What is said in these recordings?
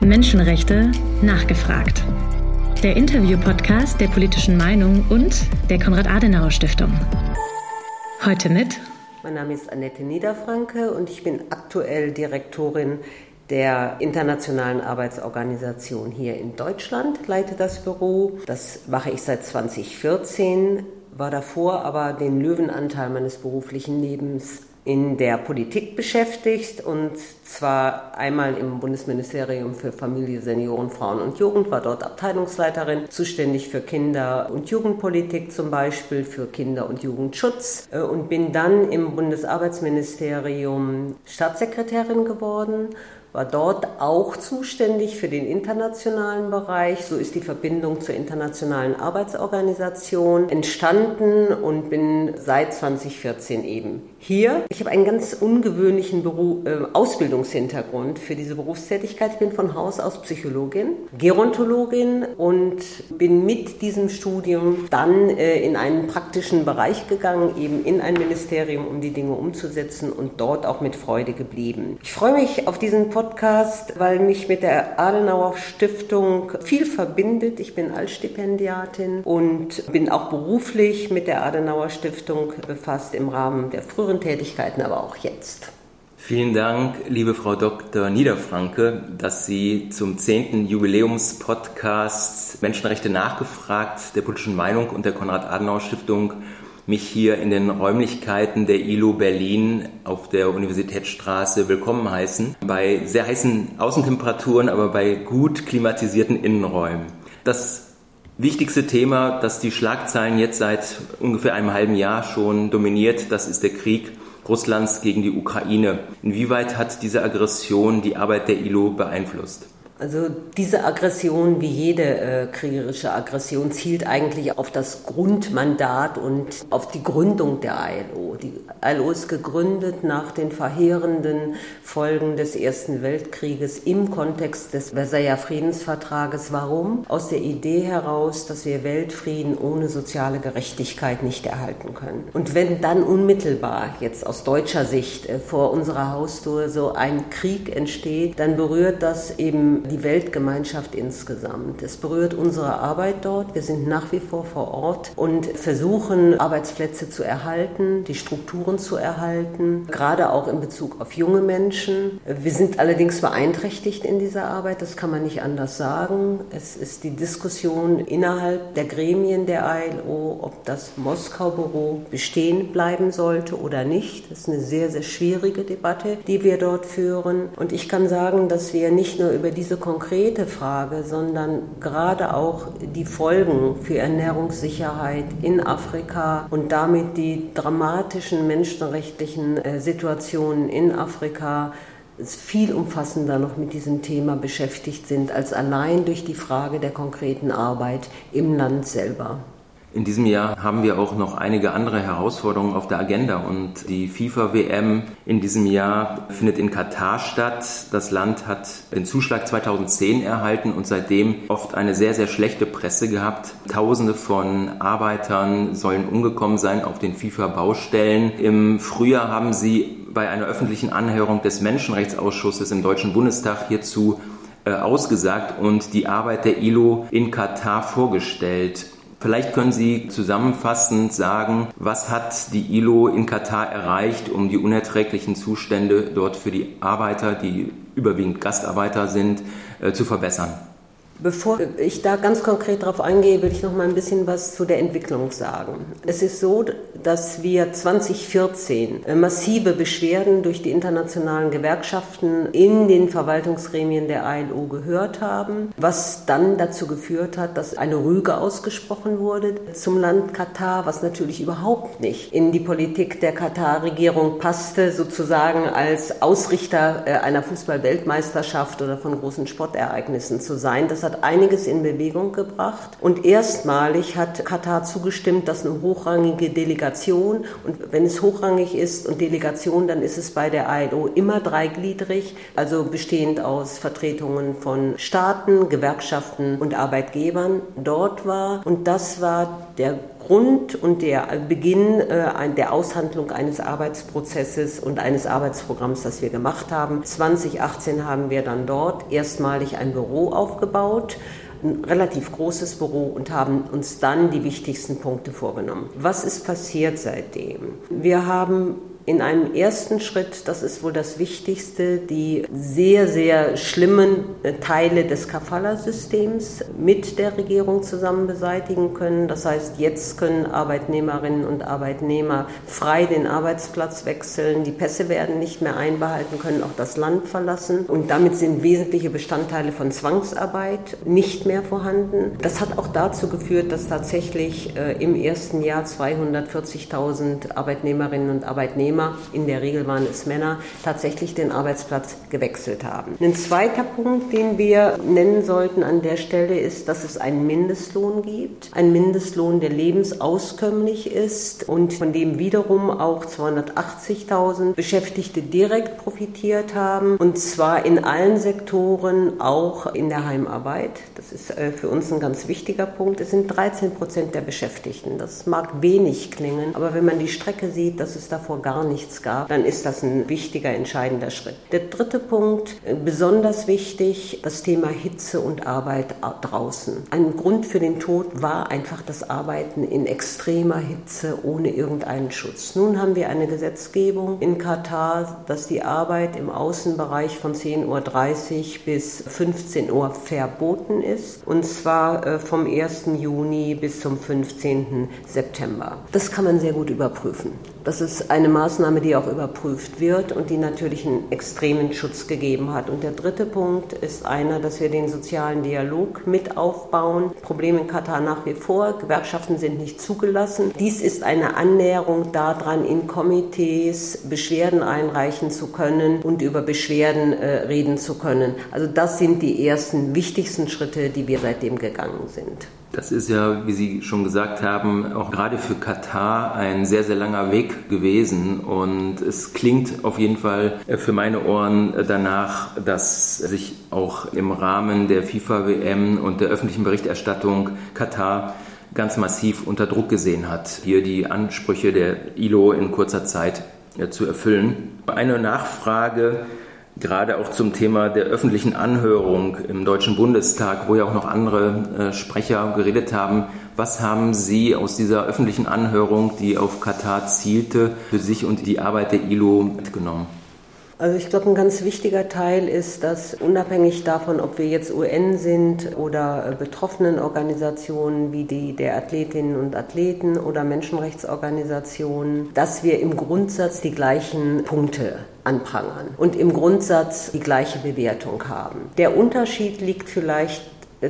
Menschenrechte nachgefragt. Der Interview-Podcast der politischen Meinung und der Konrad-Adenauer-Stiftung. Heute mit. Mein Name ist Annette Niederfranke und ich bin aktuell Direktorin der Internationalen Arbeitsorganisation hier in Deutschland, leite das Büro. Das mache ich seit 2014, war davor aber den Löwenanteil meines beruflichen Lebens in der Politik beschäftigt und zwar einmal im Bundesministerium für Familie, Senioren, Frauen und Jugend, war dort Abteilungsleiterin, zuständig für Kinder- und Jugendpolitik zum Beispiel, für Kinder- und Jugendschutz äh, und bin dann im Bundesarbeitsministerium Staatssekretärin geworden war dort auch zuständig für den internationalen Bereich. So ist die Verbindung zur Internationalen Arbeitsorganisation entstanden und bin seit 2014 eben hier. Ich habe einen ganz ungewöhnlichen Beruf, äh, Ausbildungshintergrund für diese Berufstätigkeit. Ich bin von Haus aus Psychologin, Gerontologin und bin mit diesem Studium dann äh, in einen praktischen Bereich gegangen, eben in ein Ministerium, um die Dinge umzusetzen und dort auch mit Freude geblieben. Ich freue mich auf diesen Podcast weil mich mit der Adenauer Stiftung viel verbindet. Ich bin Altstipendiatin und bin auch beruflich mit der Adenauer Stiftung befasst im Rahmen der früheren Tätigkeiten, aber auch jetzt. Vielen Dank, liebe Frau Dr. Niederfranke, dass Sie zum 10. Jubiläumspodcast Menschenrechte nachgefragt der politischen Meinung und der Konrad-Adenauer-Stiftung mich hier in den Räumlichkeiten der ILO Berlin auf der Universitätsstraße willkommen heißen. Bei sehr heißen Außentemperaturen, aber bei gut klimatisierten Innenräumen. Das wichtigste Thema, das die Schlagzeilen jetzt seit ungefähr einem halben Jahr schon dominiert, das ist der Krieg Russlands gegen die Ukraine. Inwieweit hat diese Aggression die Arbeit der ILO beeinflusst? Also diese Aggression, wie jede äh, kriegerische Aggression, zielt eigentlich auf das Grundmandat und auf die Gründung der ILO. Die ILO ist gegründet nach den verheerenden Folgen des Ersten Weltkrieges im Kontext des Versailler Friedensvertrages. Warum? Aus der Idee heraus, dass wir Weltfrieden ohne soziale Gerechtigkeit nicht erhalten können. Und wenn dann unmittelbar, jetzt aus deutscher Sicht, äh, vor unserer Haustür so ein Krieg entsteht, dann berührt das eben die Weltgemeinschaft insgesamt. Es berührt unsere Arbeit dort. Wir sind nach wie vor vor Ort und versuchen, Arbeitsplätze zu erhalten, die Strukturen zu erhalten, gerade auch in Bezug auf junge Menschen. Wir sind allerdings beeinträchtigt in dieser Arbeit, das kann man nicht anders sagen. Es ist die Diskussion innerhalb der Gremien der ILO, ob das Moskau-Büro bestehen bleiben sollte oder nicht. Das ist eine sehr, sehr schwierige Debatte, die wir dort führen. Und ich kann sagen, dass wir nicht nur über diese konkrete Frage, sondern gerade auch die Folgen für Ernährungssicherheit in Afrika und damit die dramatischen menschenrechtlichen äh, Situationen in Afrika viel umfassender noch mit diesem Thema beschäftigt sind als allein durch die Frage der konkreten Arbeit im Land selber. In diesem Jahr haben wir auch noch einige andere Herausforderungen auf der Agenda und die FIFA-WM in diesem Jahr findet in Katar statt. Das Land hat den Zuschlag 2010 erhalten und seitdem oft eine sehr, sehr schlechte Presse gehabt. Tausende von Arbeitern sollen umgekommen sein auf den FIFA-Baustellen. Im Frühjahr haben sie bei einer öffentlichen Anhörung des Menschenrechtsausschusses im Deutschen Bundestag hierzu äh, ausgesagt und die Arbeit der ILO in Katar vorgestellt. Vielleicht können Sie zusammenfassend sagen, was hat die ILO in Katar erreicht, um die unerträglichen Zustände dort für die Arbeiter, die überwiegend Gastarbeiter sind, äh, zu verbessern? Bevor ich da ganz konkret darauf eingehe, will ich noch mal ein bisschen was zu der Entwicklung sagen. Es ist so, dass wir 2014 massive Beschwerden durch die internationalen Gewerkschaften in den Verwaltungsgremien der ILO gehört haben, was dann dazu geführt hat, dass eine Rüge ausgesprochen wurde zum Land Katar, was natürlich überhaupt nicht in die Politik der Katar-Regierung passte, sozusagen als Ausrichter äh, einer Fußball-Weltmeisterschaft oder von großen Sportereignissen zu sein. Das hat einiges in Bewegung gebracht. Und erstmalig hat Katar zugestimmt, dass eine hochrangige Delegation und wenn es hochrangig ist und Delegation, dann ist es bei der ILO immer dreigliedrig, also bestehend aus Vertretungen von Staaten, Gewerkschaften und Arbeitgebern. Dort war und das war der Grund und der Beginn äh, der Aushandlung eines Arbeitsprozesses und eines Arbeitsprogramms, das wir gemacht haben. 2018 haben wir dann dort erstmalig ein Büro aufgebaut ein relativ großes Büro und haben uns dann die wichtigsten Punkte vorgenommen. Was ist passiert seitdem? Wir haben in einem ersten Schritt, das ist wohl das Wichtigste, die sehr, sehr schlimmen äh, Teile des Kafala-Systems mit der Regierung zusammen beseitigen können. Das heißt, jetzt können Arbeitnehmerinnen und Arbeitnehmer frei den Arbeitsplatz wechseln, die Pässe werden nicht mehr einbehalten, können auch das Land verlassen und damit sind wesentliche Bestandteile von Zwangsarbeit nicht mehr vorhanden. Das hat auch dazu geführt, dass tatsächlich äh, im ersten Jahr 240.000 Arbeitnehmerinnen und Arbeitnehmer Arbeitnehmer, in der Regel waren es Männer, tatsächlich den Arbeitsplatz gewechselt haben. Ein zweiter Punkt, den wir nennen sollten an der Stelle, ist, dass es einen Mindestlohn gibt. Ein Mindestlohn, der lebensauskömmlich ist und von dem wiederum auch 280.000 Beschäftigte direkt profitiert haben. Und zwar in allen Sektoren, auch in der Heimarbeit. Das ist äh, für uns ein ganz wichtiger Punkt. Es sind 13 Prozent der Beschäftigten. Das mag wenig klingen, aber wenn man die Strecke sieht, dass es davor gar gar nichts gab, dann ist das ein wichtiger, entscheidender Schritt. Der dritte Punkt, äh, besonders wichtig, das Thema Hitze und Arbeit draußen. Ein Grund für den Tod war einfach das Arbeiten in extremer Hitze ohne irgendeinen Schutz. Nun haben wir eine Gesetzgebung in Katar, dass die Arbeit im Außenbereich von 10.30 Uhr bis 15 Uhr verboten ist, und zwar äh, vom 1. Juni bis zum 15. September. Das kann man sehr gut überprüfen. Das ist eine Maßnahme, die auch überprüft wird und die natürlich einen extremen Schutz gegeben hat. Und der dritte Punkt ist einer, dass wir den sozialen Dialog mit aufbauen. Problem in Katar nach wie vor. Gewerkschaften sind nicht zugelassen. Dies ist eine Annäherung daran, in Komitees Beschwerden einreichen zu können und über Beschwerden äh, reden zu können. Also das sind die ersten wichtigsten Schritte, die wir seitdem gegangen sind. Das ist ja, wie Sie schon gesagt haben, auch gerade für Katar ein sehr, sehr langer Weg gewesen. Und es klingt auf jeden Fall für meine Ohren danach, dass sich auch im Rahmen der FIFA-WM und der öffentlichen Berichterstattung Katar ganz massiv unter Druck gesehen hat, hier die Ansprüche der ILO in kurzer Zeit zu erfüllen. Eine Nachfrage gerade auch zum Thema der öffentlichen Anhörung im Deutschen Bundestag, wo ja auch noch andere äh, Sprecher geredet haben. Was haben Sie aus dieser öffentlichen Anhörung, die auf Katar zielte, für sich und die Arbeit der ILO mitgenommen? Also ich glaube, ein ganz wichtiger Teil ist, dass unabhängig davon, ob wir jetzt UN sind oder betroffenen Organisationen wie die der Athletinnen und Athleten oder Menschenrechtsorganisationen, dass wir im Grundsatz die gleichen Punkte anprangern und im Grundsatz die gleiche Bewertung haben. Der Unterschied liegt vielleicht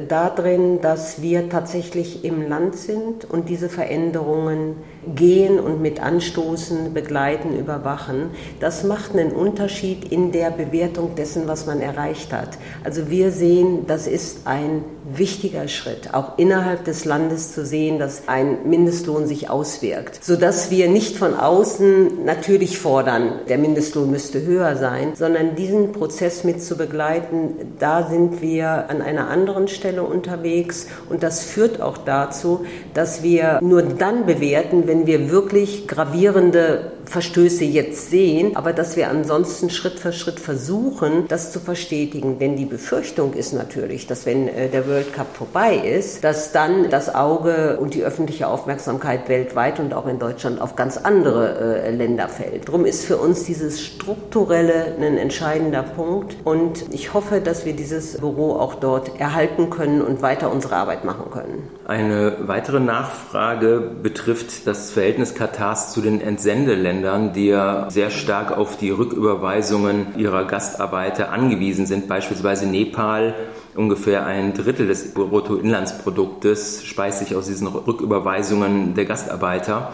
darin, dass wir tatsächlich im Land sind und diese Veränderungen gehen und mit anstoßen, begleiten, überwachen. Das macht einen Unterschied in der Bewertung dessen, was man erreicht hat. Also wir sehen, das ist ein wichtiger Schritt, auch innerhalb des Landes zu sehen, dass ein Mindestlohn sich auswirkt, sodass wir nicht von außen natürlich fordern, der Mindestlohn müsste höher sein, sondern diesen Prozess mit zu begleiten, da sind wir an einer anderen Stelle unterwegs und das führt auch dazu, dass wir nur dann bewerten, wenn wir wirklich gravierende Verstöße jetzt sehen, aber dass wir ansonsten Schritt für Schritt versuchen, das zu verstetigen. Denn die Befürchtung ist natürlich, dass wenn äh, der World Cup vorbei ist, dass dann das Auge und die öffentliche Aufmerksamkeit weltweit und auch in Deutschland auf ganz andere äh, Länder fällt. Darum ist für uns dieses Strukturelle ein entscheidender Punkt und ich hoffe, dass wir dieses Büro auch dort erhalten können und weiter unsere Arbeit machen können. Eine weitere Nachfrage betrifft das Verhältnis Katars zu den Entsendeländern, die ja sehr stark auf die Rücküberweisungen ihrer Gastarbeiter angewiesen sind. Beispielsweise Nepal, ungefähr ein Drittel des Bruttoinlandsproduktes speist sich aus diesen Rücküberweisungen der Gastarbeiter.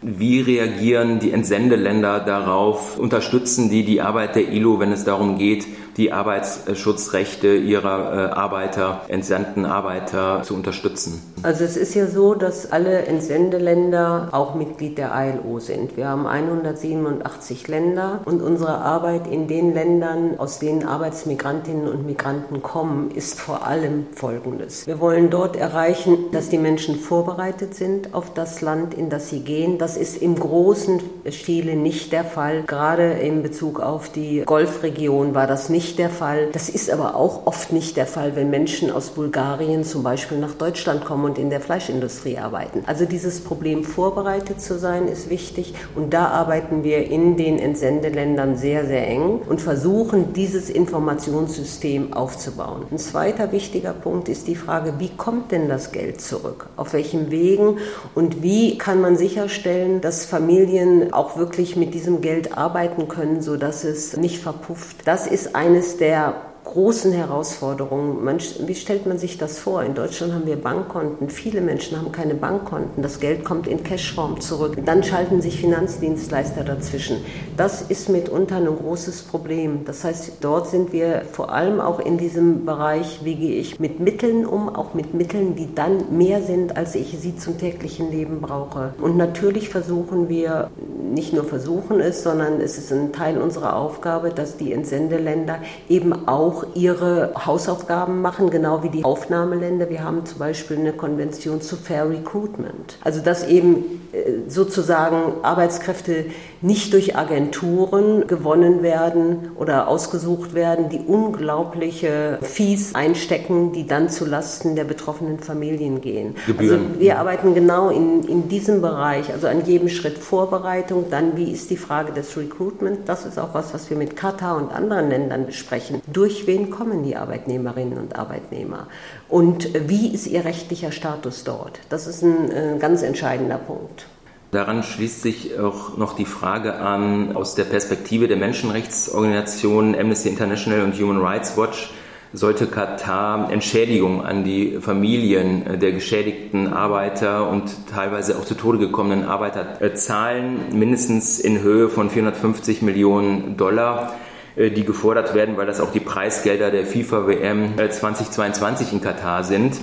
Wie reagieren die Entsendeländer darauf? Unterstützen die die Arbeit der ILO, wenn es darum geht, die Arbeitsschutzrechte ihrer Arbeiter, entsandten Arbeiter zu unterstützen? Also es ist ja so, dass alle Entsendeländer auch Mitglied der ILO sind. Wir haben 187 Länder und unsere Arbeit in den Ländern, aus denen Arbeitsmigrantinnen und Migranten kommen, ist vor allem Folgendes. Wir wollen dort erreichen, dass die Menschen vorbereitet sind auf das Land, in das sie gehen. Das ist im großen Stile nicht der Fall. Gerade in Bezug auf die Golfregion war das nicht der Fall. Das ist aber auch oft nicht der Fall, wenn Menschen aus Bulgarien zum Beispiel nach Deutschland kommen und in der Fleischindustrie arbeiten. Also dieses Problem vorbereitet zu sein ist wichtig und da arbeiten wir in den Entsendeländern sehr, sehr eng und versuchen, dieses Informationssystem aufzubauen. Ein zweiter wichtiger Punkt ist die Frage, wie kommt denn das Geld zurück? Auf welchen Wegen und wie kann man sicherstellen, dass Familien auch wirklich mit diesem Geld arbeiten können, sodass es nicht verpufft? Das ist eines der großen Herausforderungen. Man, wie stellt man sich das vor? In Deutschland haben wir Bankkonten. Viele Menschen haben keine Bankkonten. Das Geld kommt in Cashform zurück. Dann schalten sich Finanzdienstleister dazwischen. Das ist mitunter ein großes Problem. Das heißt, dort sind wir vor allem auch in diesem Bereich, wie gehe ich mit Mitteln um, auch mit Mitteln, die dann mehr sind, als ich sie zum täglichen Leben brauche. Und natürlich versuchen wir, nicht nur versuchen es, sondern es ist ein Teil unserer Aufgabe, dass die Entsendeländer eben auch auch ihre Hausaufgaben machen, genau wie die Aufnahmeländer. Wir haben zum Beispiel eine Konvention zu Fair Recruitment. Also dass eben äh, sozusagen Arbeitskräfte nicht durch Agenturen gewonnen werden oder ausgesucht werden, die unglaubliche Fees einstecken, die dann zu Lasten der betroffenen Familien gehen. Gebühren. Also wir arbeiten genau in, in diesem Bereich, also an jedem Schritt Vorbereitung, dann wie ist die Frage des Recruitment, das ist auch was, was wir mit Katar und anderen Ländern besprechen. Durch wen kommen die Arbeitnehmerinnen und Arbeitnehmer? Und wie ist ihr rechtlicher Status dort? Das ist ein, ein äh, ganz entscheidender Punkt. Daran schließt sich auch noch die Frage an, aus der Perspektive der Menschenrechtsorganisationen Amnesty International und Human Rights Watch sollte Katar Entschädigung an die Familien der geschädigten Arbeiter und teilweise auch zu Tode gekommenen Arbeiter zahlen, mindestens in Höhe von 450 Millionen Dollar. Äh, die gefordert werden, weil das auch die Preisgelder der FIFA-WM 2022 äh, in Katar sind.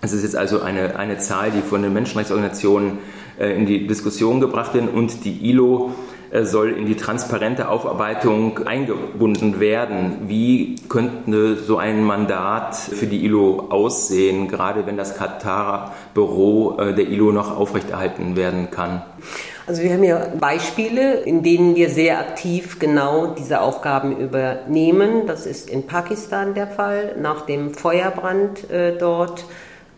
Es ist jetzt also eine, eine Zahl, die von den Menschenrechtsorganisationen in die Diskussion gebracht wird und die ILO soll in die transparente Aufarbeitung eingebunden werden. Wie könnte so ein Mandat für die ILO aussehen, gerade wenn das Katarer Büro der ILO noch aufrechterhalten werden kann? Also wir haben ja Beispiele, in denen wir sehr aktiv genau diese Aufgaben übernehmen. Das ist in Pakistan der Fall, nach dem Feuerbrand äh, dort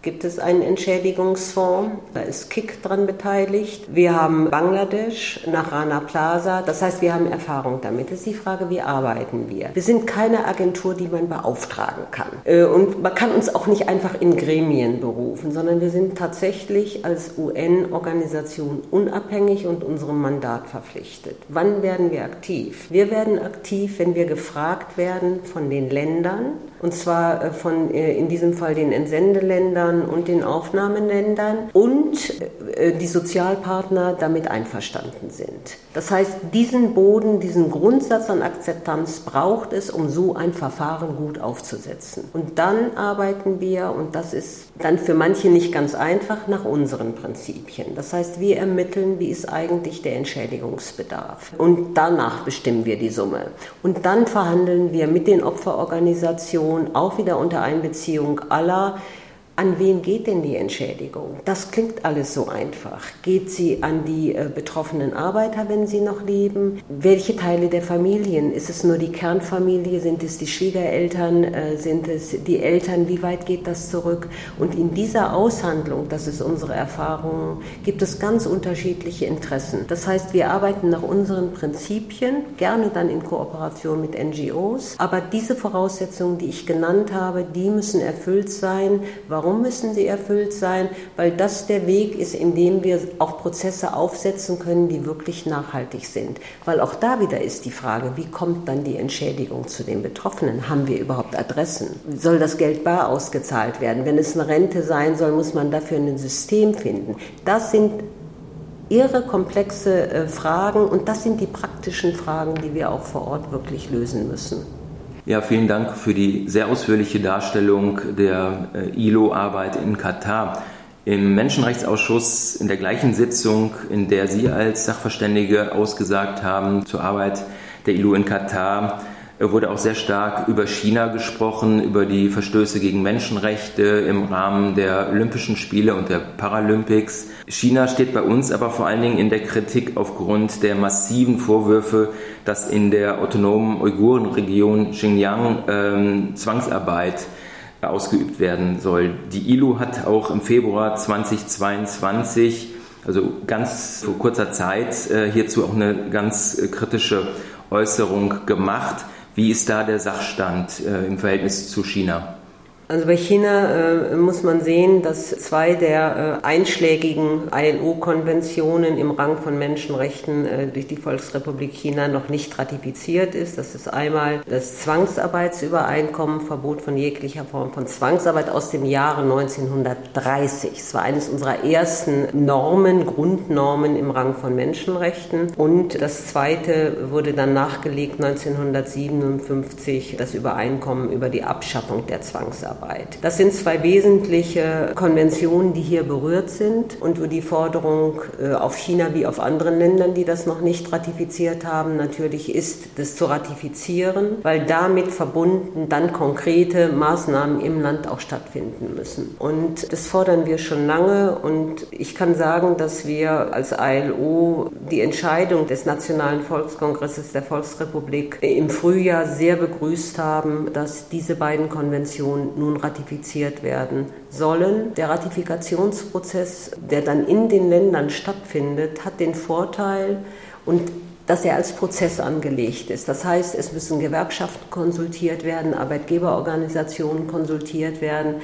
gibt es einen Entschädigungsfonds. Da ist KIK dran beteiligt. Wir haben Bangladesch nach Rana Plaza. Das heißt, wir haben Erfahrung damit. Das ist die Frage, wie arbeiten wir? Wir sind keine Agentur, die man beauftragen kann. Äh, und man kann uns auch nicht einfach in Gremien berufen, sondern wir sind tatsächlich als UN-Organisation unabhängig und unserem Mandat verpflichtet. Wann werden wir aktiv? Wir werden aktiv, wenn wir gefragt werden von den Ländern, und zwar äh, von äh, in diesem Fall den Entsendeländern und den Aufnahmeländern und äh, die Sozialpartner damit einverstanden sind. Das heißt, diesen Boden, diesen Grundsatz an Akzeptanz braucht es, um so ein Verfahren gut aufzusetzen. Und dann arbeiten wir, und das ist dann für manche nicht ganz einfach, nach unseren Prinzipien. Das heißt, wir ermitteln, wie ist eigentlich der Entschädigungsbedarf. Und danach bestimmen wir die Summe. Und dann verhandeln wir mit den Opferorganisationen, auch wieder unter Einbeziehung aller, an wen geht denn die Entschädigung? Das klingt alles so einfach. Geht sie an die äh, betroffenen Arbeiter, wenn sie noch leben? Welche Teile der Familien? Ist es nur die Kernfamilie? Sind es die Schwiegereltern? Äh, sind es die Eltern? Wie weit geht das zurück? Und in dieser Aushandlung, das ist unsere Erfahrung, gibt es ganz unterschiedliche Interessen. Das heißt, wir arbeiten nach unseren Prinzipien, gerne dann in Kooperation mit NGOs. Aber diese Voraussetzungen, die ich genannt habe, die müssen erfüllt sein. Warum? Warum müssen sie erfüllt sein? Weil das der Weg ist, in dem wir auch Prozesse aufsetzen können, die wirklich nachhaltig sind. Weil auch da wieder ist die Frage, wie kommt dann die Entschädigung zu den Betroffenen? Haben wir überhaupt Adressen? Soll das Geld bar ausgezahlt werden? Wenn es eine Rente sein soll, muss man dafür ein System finden. Das sind irre komplexe äh, Fragen und das sind die praktischen Fragen, die wir auch vor Ort wirklich lösen müssen. Ja, vielen Dank für die sehr ausführliche Darstellung der äh, ILO-Arbeit in Katar. Im Menschenrechtsausschuss in der gleichen Sitzung, in der Sie als Sachverständige ausgesagt haben zur Arbeit der ILO in Katar, wurde auch sehr stark über China gesprochen, über die Verstöße gegen Menschenrechte im Rahmen der Olympischen Spiele und der Paralympics. China steht bei uns aber vor allen Dingen in der Kritik aufgrund der massiven Vorwürfe, dass in der autonomen Uigurenregion Xinjiang ähm, Zwangsarbeit ausgeübt werden soll. Die ILO hat auch im Februar 2022, also ganz vor kurzer Zeit, äh, hierzu auch eine ganz kritische Äußerung gemacht. Wie ist da der Sachstand äh, im Verhältnis zu China? Also bei China äh, muss man sehen, dass zwei der äh, einschlägigen ILO-Konventionen im Rang von Menschenrechten äh, durch die Volksrepublik China noch nicht ratifiziert ist. Das ist einmal das Zwangsarbeitsübereinkommen, Verbot von jeglicher Form von Zwangsarbeit aus dem Jahre 1930. Es war eines unserer ersten Normen, Grundnormen im Rang von Menschenrechten. Und das zweite wurde dann nachgelegt 1957, das Übereinkommen über die Abschaffung der Zwangsarbeit. Zusammenarbeit. Das sind zwei wesentliche Konventionen, die hier berührt sind und wo die Forderung äh, auf China wie auf anderen Ländern, die das noch nicht ratifiziert haben, natürlich ist, das zu ratifizieren, weil damit verbunden dann konkrete Maßnahmen im Land auch stattfinden müssen. Und das fordern wir schon lange und ich kann sagen, dass wir als ILO die Entscheidung des Nationalen Volkskongresses der Volksrepublik im Frühjahr sehr begrüßt haben, dass diese beiden Konventionen nun nun ratifiziert werden sollen. Der Ratifikationsprozess, der dann in den Ländern stattfindet, hat den Vorteil und dass er als Prozess angelegt ist. Das heißt, es müssen Gewerkschaften konsultiert werden, Arbeitgeberorganisationen konsultiert werden.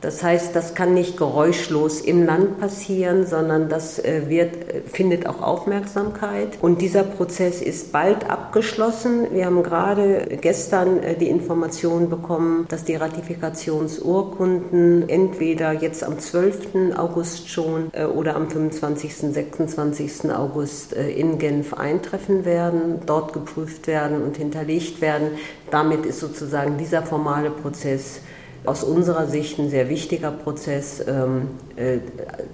Das heißt, das kann nicht geräuschlos im Land passieren, sondern das äh, wird, äh, findet auch Aufmerksamkeit. Und dieser Prozess ist bald abgeschlossen. Wir haben gerade gestern äh, die Information bekommen, dass die Ratifikationsurkunden entweder jetzt am 12. August schon oder am 25., 26. August in Genf eintreffen werden, dort geprüft werden und hinterlegt werden. Damit ist sozusagen dieser formale Prozess aus unserer Sicht ein sehr wichtiger Prozess, ähm, äh,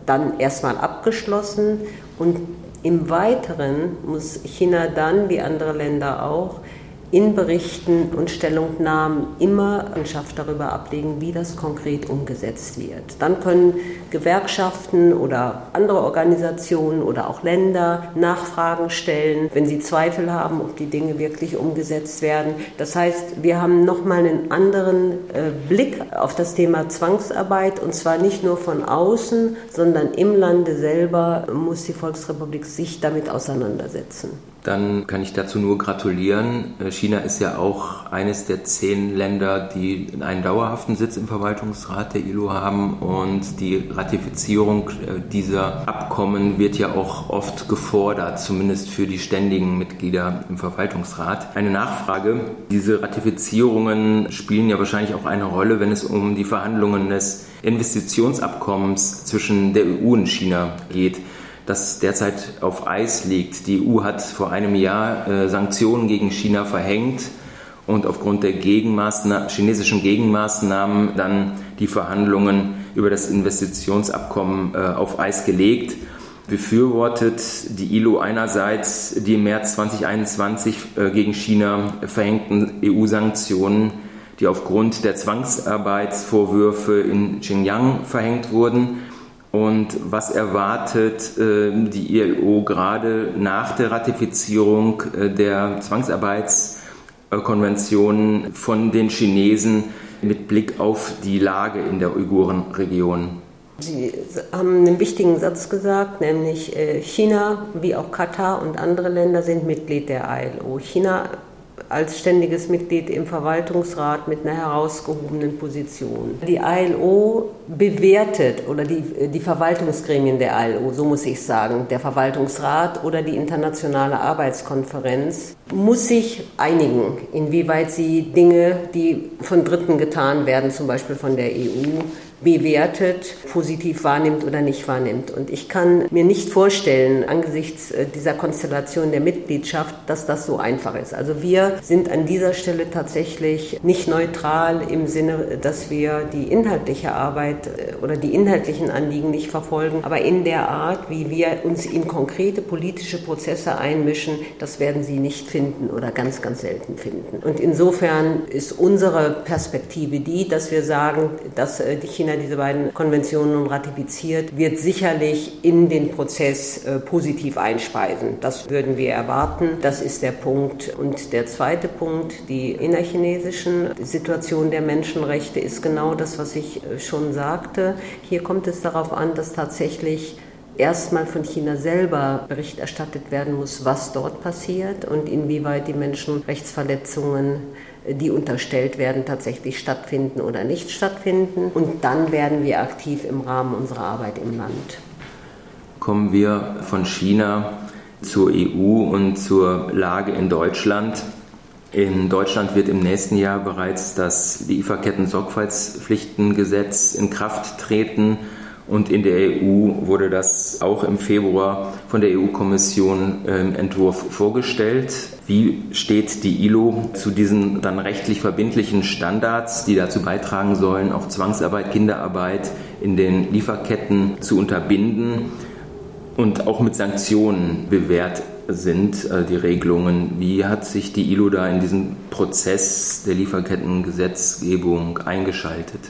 dann erstmal abgeschlossen. Und im Weiteren muss China dann, wie andere Länder auch, in Berichten und Stellungnahmen immer Rechenschaft darüber ablegen, wie das konkret umgesetzt wird. Dann können Gewerkschaften oder andere Organisationen oder auch Länder Nachfragen stellen, wenn sie Zweifel haben, ob die Dinge wirklich umgesetzt werden. Das heißt, wir haben nochmal einen anderen äh, Blick auf das Thema Zwangsarbeit und zwar nicht nur von außen, sondern im Lande selber muss die Volksrepublik sich damit auseinandersetzen dann kann ich dazu nur gratulieren. Äh, China ist ja auch eines der zehn Länder, die einen dauerhaften Sitz im Verwaltungsrat der ILO haben und die Ratifizierung äh, dieser Abkommen wird ja auch oft gefordert, zumindest für die ständigen Mitglieder im Verwaltungsrat. Eine Nachfrage. Diese Ratifizierungen spielen ja wahrscheinlich auch eine Rolle, wenn es um die Verhandlungen des Investitionsabkommens zwischen der EU und China geht das derzeit auf Eis liegt. Die EU hat vor einem Jahr äh, Sanktionen gegen China verhängt und aufgrund der Gegenmaßnahmen, chinesischen Gegenmaßnahmen dann die Verhandlungen über das Investitionsabkommen äh, auf Eis gelegt. Befürwortet die ILO einerseits die im März 2021 äh, gegen China verhängten EU-Sanktionen, die aufgrund der Zwangsarbeitsvorwürfe in Xinjiang verhängt wurden und was erwartet äh, die ILO gerade nach der Ratifizierung äh, der Zwangsarbeitskonvention von den Chinesen mit Blick auf die Lage in der Uigurenregion? Sie haben einen wichtigen Satz gesagt, nämlich äh, China wie auch Katar und andere Länder sind Mitglied der ILO. China als ständiges Mitglied im Verwaltungsrat mit einer herausgehobenen Position. Die ILO bewertet oder die, die Verwaltungsgremien der ILO, so muss ich sagen, der Verwaltungsrat oder die internationale Arbeitskonferenz muss sich einigen, inwieweit sie Dinge, die von Dritten getan werden, zum Beispiel von der EU, bewertet, positiv wahrnimmt oder nicht wahrnimmt. Und ich kann mir nicht vorstellen, angesichts äh, dieser Konstellation der Mitgliedschaft, dass das so einfach ist. Also wir sind an dieser Stelle tatsächlich nicht neutral im Sinne, dass wir die inhaltliche Arbeit äh, oder die inhaltlichen Anliegen nicht verfolgen, aber in der Art, wie wir uns in konkrete politische Prozesse einmischen, das werden Sie nicht finden oder ganz, ganz selten finden. Und insofern ist unsere Perspektive die, dass wir sagen, dass äh, die China diese beiden Konventionen nun ratifiziert, wird sicherlich in den Prozess äh, positiv einspeisen. Das würden wir erwarten. Das ist der Punkt. Und der zweite Punkt, die innerchinesischen Situation der Menschenrechte, ist genau das, was ich äh, schon sagte. Hier kommt es darauf an, dass tatsächlich erstmal von China selber Bericht erstattet werden muss, was dort passiert und inwieweit die Menschenrechtsverletzungen, die unterstellt werden, tatsächlich stattfinden oder nicht stattfinden. Und dann werden wir aktiv im Rahmen unserer Arbeit im Land. Kommen wir von China zur EU und zur Lage in Deutschland. In Deutschland wird im nächsten Jahr bereits das Lieferketten-Sorgfaltspflichtengesetz in Kraft treten. Und in der EU wurde das auch im Februar von der EU-Kommission im Entwurf vorgestellt. Wie steht die ILO zu diesen dann rechtlich verbindlichen Standards, die dazu beitragen sollen, auch Zwangsarbeit, Kinderarbeit in den Lieferketten zu unterbinden und auch mit Sanktionen bewährt sind äh, die Regelungen. Wie hat sich die ILO da in diesen Prozess der Lieferkettengesetzgebung eingeschaltet?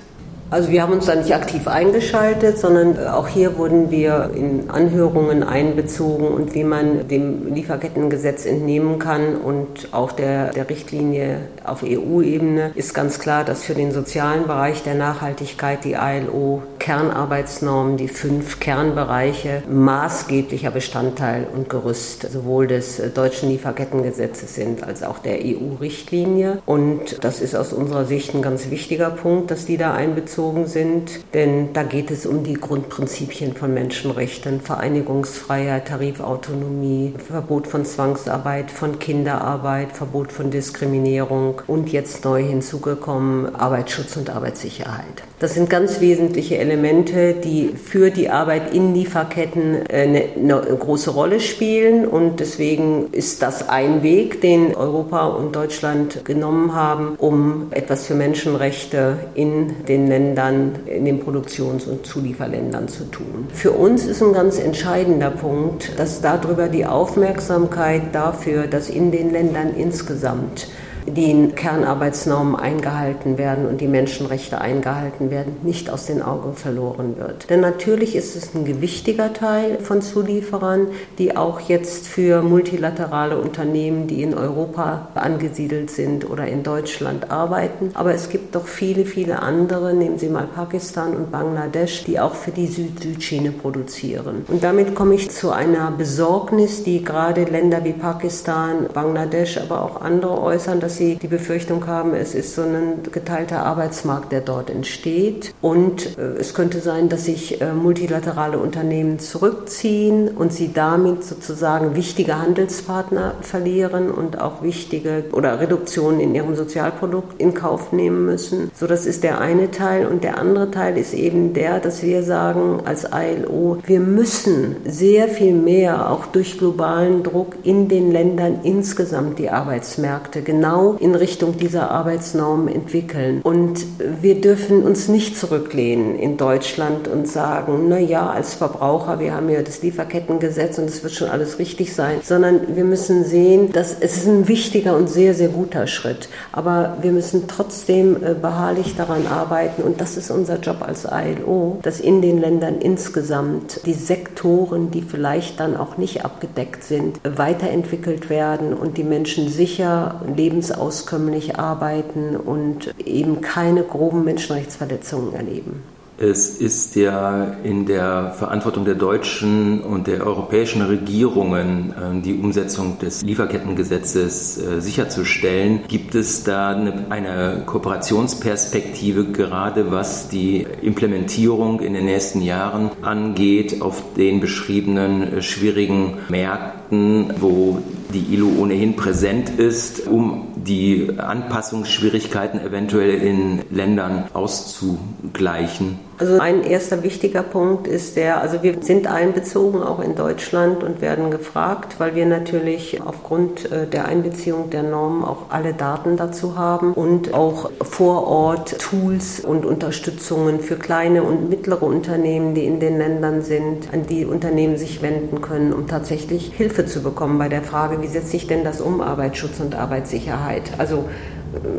Also wir haben uns da nicht aktiv eingeschaltet, sondern äh, auch hier wurden wir in Anhörungen einbezogen und wie man dem Lieferkettengesetz entnehmen kann und auch der, der Richtlinie auf EU-Ebene ist ganz klar, dass für den sozialen Bereich der Nachhaltigkeit die ILO Kernarbeitsnormen, die fünf Kernbereiche, maßgeblicher Bestandteil und Gerüst sowohl des äh, deutschen Lieferkettengesetzes sind als auch der EU-Richtlinie. Und das ist aus unserer Sicht ein ganz wichtiger Punkt, dass die da einbezogen einbezogen sind, denn da geht es um die Grundprinzipien von Menschenrechten, Vereinigungsfreiheit, Tarifautonomie, Verbot von Zwangsarbeit, von Kinderarbeit, Verbot von Diskriminierung und jetzt neu hinzugekommen Arbeitsschutz und Arbeitssicherheit. Das sind ganz wesentliche Elemente, die für die Arbeit in Lieferketten eine, äh, eine große Rolle spielen und deswegen ist das ein Weg, den Europa und Deutschland genommen haben, um etwas für Menschenrechte in den Ländern Ländern, in den Produktions- und Zulieferländern zu tun. Für uns ist ein ganz entscheidender Punkt, dass darüber die Aufmerksamkeit dafür, dass in den Ländern insgesamt die Kernarbeitsnormen eingehalten werden und die Menschenrechte eingehalten werden, nicht aus den Augen verloren wird. Denn natürlich ist es ein gewichtiger Teil von Zulieferern, die auch jetzt für multilaterale Unternehmen, die in Europa angesiedelt sind oder in Deutschland arbeiten. Aber es gibt doch viele, viele andere, nehmen Sie mal Pakistan und Bangladesch, die auch für die Süd-Süd-Schiene produzieren. Und damit komme ich zu einer Besorgnis, die gerade Länder wie Pakistan, Bangladesch, aber auch andere äußern, dass sie die Befürchtung haben, es ist so ein geteilter Arbeitsmarkt, der dort entsteht. Und äh, es könnte sein, dass sich äh, multilaterale Unternehmen zurückziehen und sie damit sozusagen wichtige Handelspartner verlieren und auch wichtige oder Reduktionen in ihrem Sozialprodukt in Kauf nehmen müssen. So, das ist der eine Teil. Und der andere Teil ist eben der, dass wir sagen als ILO, wir müssen sehr viel mehr auch durch globalen Druck in den Ländern insgesamt die Arbeitsmärkte genau in Richtung dieser Arbeitsnormen entwickeln. Und wir dürfen uns nicht zurücklehnen in Deutschland und sagen, na ja, als Verbraucher, wir haben ja das Lieferkettengesetz und es wird schon alles richtig sein, sondern wir müssen sehen, dass es ist ein wichtiger und sehr, sehr guter Schritt. Aber wir müssen trotzdem äh, beharrlich daran arbeiten und das ist unser Job als ILO, dass in den Ländern insgesamt die Sektoren, die vielleicht dann auch nicht abgedeckt sind, weiterentwickelt werden und die Menschen sicher lebens auskömmlich arbeiten und eben keine groben Menschenrechtsverletzungen erleben. Es ist ja in der Verantwortung der deutschen und der europäischen Regierungen, ähm, die Umsetzung des Lieferkettengesetzes äh, sicherzustellen. Gibt es da eine, Kooperationsperspektive, gerade was die Implementierung in den nächsten Jahren angeht, auf den beschriebenen äh, schwierigen Märkten, wo die ILO ohnehin präsent ist, um die Anpassungsschwierigkeiten eventuell in Ländern auszugleichen? Also ein erster wichtiger Punkt ist der, also wir sind einbezogen auch in Deutschland und werden gefragt, weil wir natürlich aufgrund äh, der Einbeziehung der Normen auch alle Daten dazu haben und auch vor Ort Tools und Unterstützungen für kleine und mittlere Unternehmen, die in den Ländern sind, an die Unternehmen sich wenden können, um tatsächlich Hilfe zu bekommen bei der Frage, wie setzt sich denn das um Arbeitsschutz und Arbeitssicherheit? Also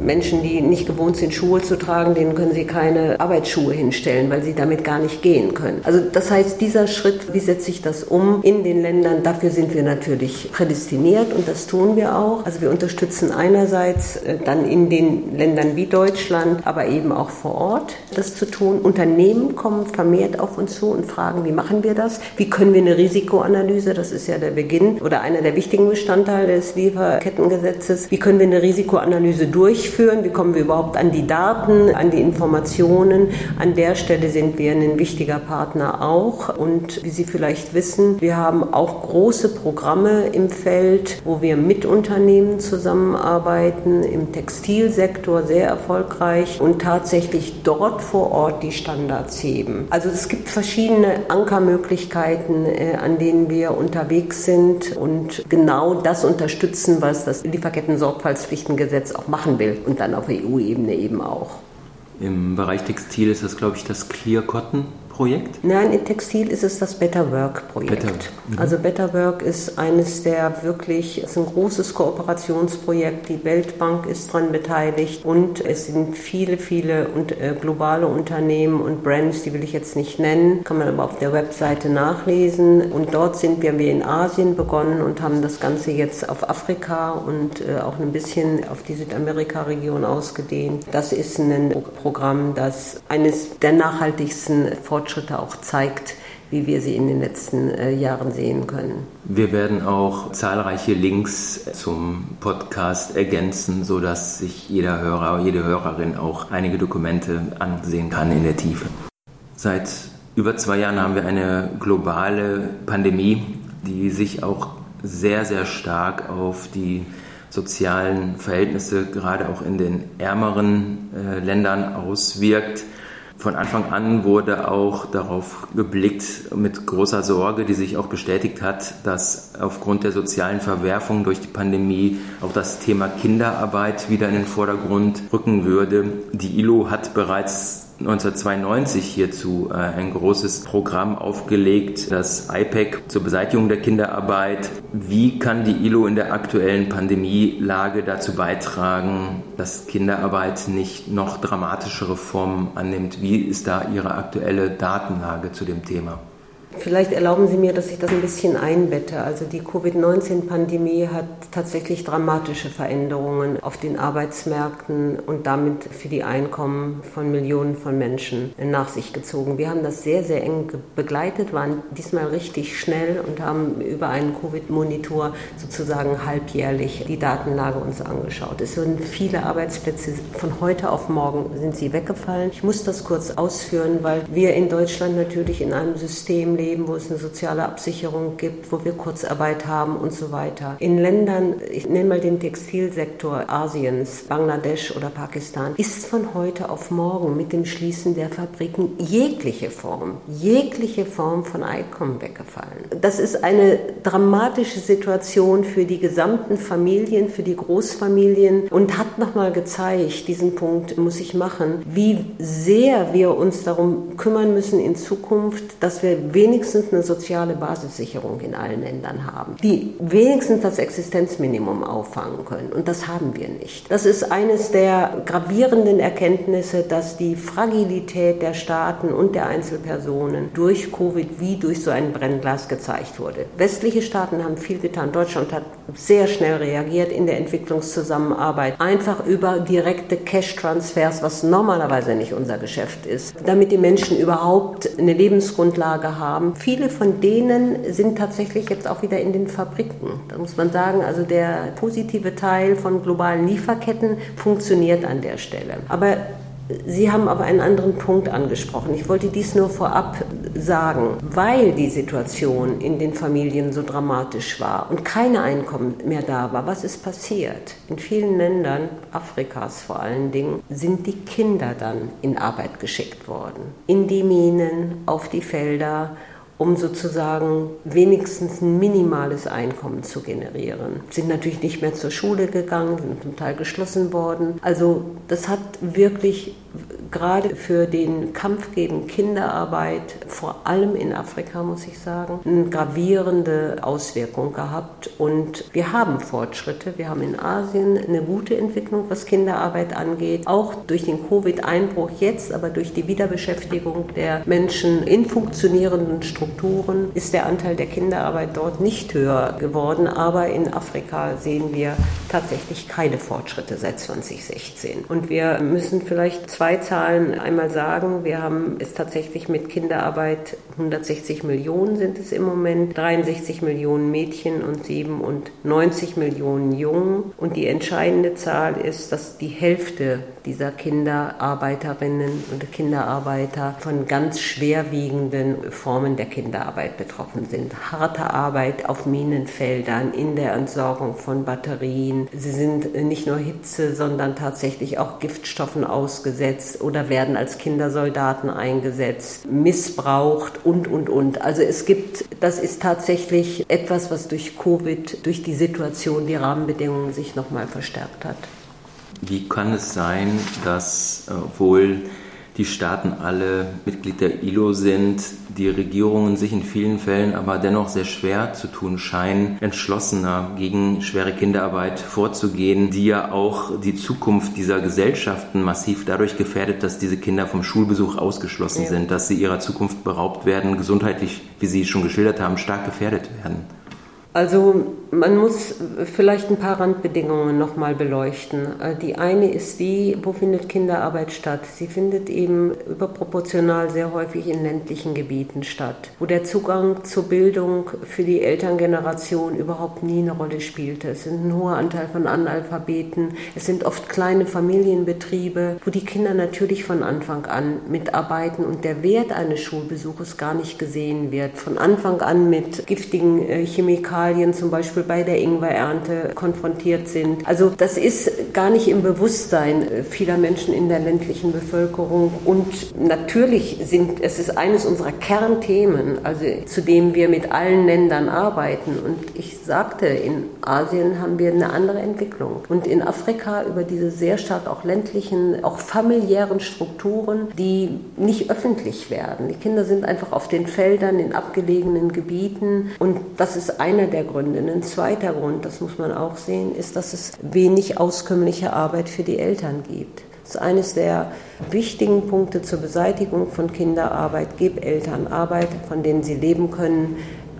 Menschen, die nicht gewohnt sind, Schuhe zu tragen, denen können Sie keine Arbeitsschuhe hinstellen, weil sie damit gar nicht gehen können. Also das heißt, dieser Schritt, wie setze ich das um in den Ländern, dafür sind wir natürlich prädestiniert und das tun wir auch. Also wir unterstützen einerseits äh, dann in den Ländern wie Deutschland, aber eben auch vor Ort das zu tun. Unternehmen kommen vermehrt auf uns zu und fragen, wie machen wir das? Wie können wir eine Risikoanalyse, das ist ja der Beginn oder einer der wichtigen Bestandteile des Lieferkettengesetzes, wie können wir eine Risikoanalyse durchführen? Durchführen, wie kommen wir überhaupt an die Daten, an die Informationen. An der Stelle sind wir ein wichtiger Partner auch. Und wie Sie vielleicht wissen, wir haben auch große Programme im Feld, wo wir mit Unternehmen zusammenarbeiten, im Textilsektor sehr erfolgreich und tatsächlich dort vor Ort die Standards heben. Also es gibt verschiedene Ankermöglichkeiten, äh, an denen wir unterwegs sind und genau das unterstützen, was das Lieferketten-Sorgfaltspflichtengesetz auch machen will und dann auf EU-Ebene eben auch. Im Bereich Textil ist das, glaube ich, das Clear Cotton Projekt? Nein, in Textil ist es das Better Work Projekt. Better. Mhm. Also Better Work ist eines der wirklich, es ist ein großes Kooperationsprojekt. Die Weltbank ist daran beteiligt und es sind viele, viele und, äh, globale Unternehmen und Brands, die will ich jetzt nicht nennen, kann man aber auf der Webseite nachlesen. Und dort sind wir, wir in Asien begonnen und haben das Ganze jetzt auf Afrika und äh, auch ein bisschen auf die Südamerika-Region ausgedehnt. Das ist ein Programm, das eines der nachhaltigsten Fortschritte Fortschritte auch zeigt, wie wir sie in den letzten äh, Jahren sehen können. Wir werden auch zahlreiche Links zum Podcast ergänzen, sodass sich jeder Hörer, jede Hörerin auch einige Dokumente ansehen kann in der Tiefe. Seit über zwei Jahren haben wir eine globale Pandemie, die sich auch sehr, sehr stark auf die sozialen Verhältnisse gerade auch in den ärmeren äh, Ländern auswirkt. Von Anfang an wurde auch darauf geblickt mit großer Sorge, die sich auch bestätigt hat, dass aufgrund der sozialen Verwerfung durch die Pandemie auch das Thema Kinderarbeit wieder in den Vordergrund rücken würde. Die ILO hat bereits 1992 hierzu äh, ein großes Programm aufgelegt, das IPEC zur Beseitigung der Kinderarbeit. Wie kann die ILO in der aktuellen Pandemielage dazu beitragen, dass Kinderarbeit nicht noch dramatischere Formen annimmt? Wie ist da Ihre aktuelle Datenlage zu dem Thema? Vielleicht erlauben Sie mir, dass ich das ein bisschen einbette. Also die Covid-19-Pandemie hat tatsächlich dramatische Veränderungen auf den Arbeitsmärkten und damit für die Einkommen von Millionen von Menschen nach sich gezogen. Wir haben das sehr, sehr eng begleitet, waren diesmal richtig schnell und haben über einen Covid-Monitor sozusagen halbjährlich die Datenlage uns angeschaut. Es wurden viele Arbeitsplätze von heute auf morgen sind sie weggefallen. Ich muss das kurz ausführen, weil wir in Deutschland natürlich in einem System leben, leben, wo es eine soziale Absicherung gibt, wo wir Kurzarbeit haben und so weiter. In Ländern, ich nenne mal den Textilsektor Asiens, Bangladesch oder Pakistan, ist von heute auf morgen mit dem Schließen der Fabriken jegliche Form, jegliche Form von Einkommen weggefallen. Das ist eine dramatische Situation für die gesamten Familien, für die Großfamilien und hat nochmal gezeigt, diesen Punkt muss ich machen, wie sehr wir uns darum kümmern müssen in Zukunft, dass wir wenig wenigstens eine soziale Basissicherung in allen Ländern haben, die wenigstens das Existenzminimum auffangen können. Und das haben wir nicht. Das ist eines der gravierenden Erkenntnisse, dass die Fragilität der Staaten und der Einzelpersonen durch Covid wie durch so ein Brennglas gezeigt wurde. Westliche Staaten haben viel getan. Deutschland hat sehr schnell reagiert in der Entwicklungszusammenarbeit, einfach über direkte Cash-Transfers, was normalerweise nicht unser Geschäft ist, damit die Menschen überhaupt eine Lebensgrundlage haben haben. Viele von denen sind tatsächlich jetzt auch wieder in den Fabriken. Da muss man sagen, also der positive Teil von globalen Lieferketten funktioniert an der Stelle. Aber Sie haben aber einen anderen Punkt angesprochen. Ich wollte dies nur vorab sagen, weil die Situation in den Familien so dramatisch war und keine Einkommen mehr da war. Was ist passiert? In vielen Ländern, Afrikas vor allen Dingen, sind die Kinder dann in Arbeit geschickt worden. In die Minen, auf die Felder um sozusagen wenigstens ein minimales Einkommen zu generieren. Sind natürlich nicht mehr zur Schule gegangen, sind zum Teil geschlossen worden. Also das hat wirklich gerade für den Kampf gegen Kinderarbeit, vor allem in Afrika, muss ich sagen, eine gravierende Auswirkung gehabt. Und wir haben Fortschritte. Wir haben in Asien eine gute Entwicklung, was Kinderarbeit angeht. Auch durch den Covid-Einbruch jetzt, aber durch die Wiederbeschäftigung der Menschen in funktionierenden Strukturen ist der Anteil der Kinderarbeit dort nicht höher geworden. Aber in Afrika sehen wir tatsächlich keine Fortschritte seit 2016. Und wir müssen vielleicht zwei Zahlen einmal sagen. Wir haben es tatsächlich mit Kinderarbeit, 160 Millionen sind es im Moment, 63 Millionen Mädchen und 97 Millionen Jungen. Und die entscheidende Zahl ist, dass die Hälfte dieser Kinderarbeiterinnen und Kinderarbeiter von ganz schwerwiegenden Formen der Kinderarbeit betroffen sind. Harte Arbeit auf Minenfeldern, in der Entsorgung von Batterien. Sie sind nicht nur Hitze, sondern tatsächlich auch Giftstoffen ausgesetzt oder werden als Kindersoldaten eingesetzt, missbraucht und, und, und. Also es gibt, das ist tatsächlich etwas, was durch Covid, durch die Situation, die Rahmenbedingungen sich nochmal verstärkt hat. Wie kann es sein, dass, obwohl die Staaten alle Mitglied der ILO sind, die Regierungen sich in vielen Fällen aber dennoch sehr schwer zu tun scheinen, entschlossener gegen schwere Kinderarbeit vorzugehen, die ja auch die Zukunft dieser Gesellschaften massiv dadurch gefährdet, dass diese Kinder vom Schulbesuch ausgeschlossen ja. sind, dass sie ihrer Zukunft beraubt werden, gesundheitlich, wie Sie schon geschildert haben, stark gefährdet werden. Also man muss vielleicht ein paar Randbedingungen nochmal beleuchten. Äh, die eine ist die, wo findet Kinderarbeit statt? Sie findet eben überproportional sehr häufig in ländlichen Gebieten statt, wo der Zugang zur Bildung für die Elterngeneration überhaupt nie eine Rolle spielte. Es sind ein hoher Anteil von Analphabeten, es sind oft kleine Familienbetriebe, wo die Kinder natürlich von Anfang an mitarbeiten und der Wert eines Schulbesuches gar nicht gesehen wird. Von Anfang an mit giftigen äh, Chemikalien zum Beispiel bei der Ingwerernte konfrontiert sind. Also das ist gar nicht im Bewusstsein vieler Menschen in der ländlichen Bevölkerung. Und natürlich sind, es ist eines unserer Kernthemen, also zu dem wir mit allen Ländern arbeiten. Und ich sagte, in Asien haben wir eine andere Entwicklung. Und in Afrika über diese sehr stark auch ländlichen, auch familiären Strukturen, die nicht öffentlich werden. Die Kinder sind einfach auf den Feldern, in abgelegenen Gebieten. Und das ist einer der Gründe. Ein zweiter Grund, das muss man auch sehen, ist, dass es wenig auskömmliche Arbeit für die Eltern gibt. Das ist eines der wichtigen Punkte zur Beseitigung von Kinderarbeit. Gib Eltern Arbeit, von denen sie leben können.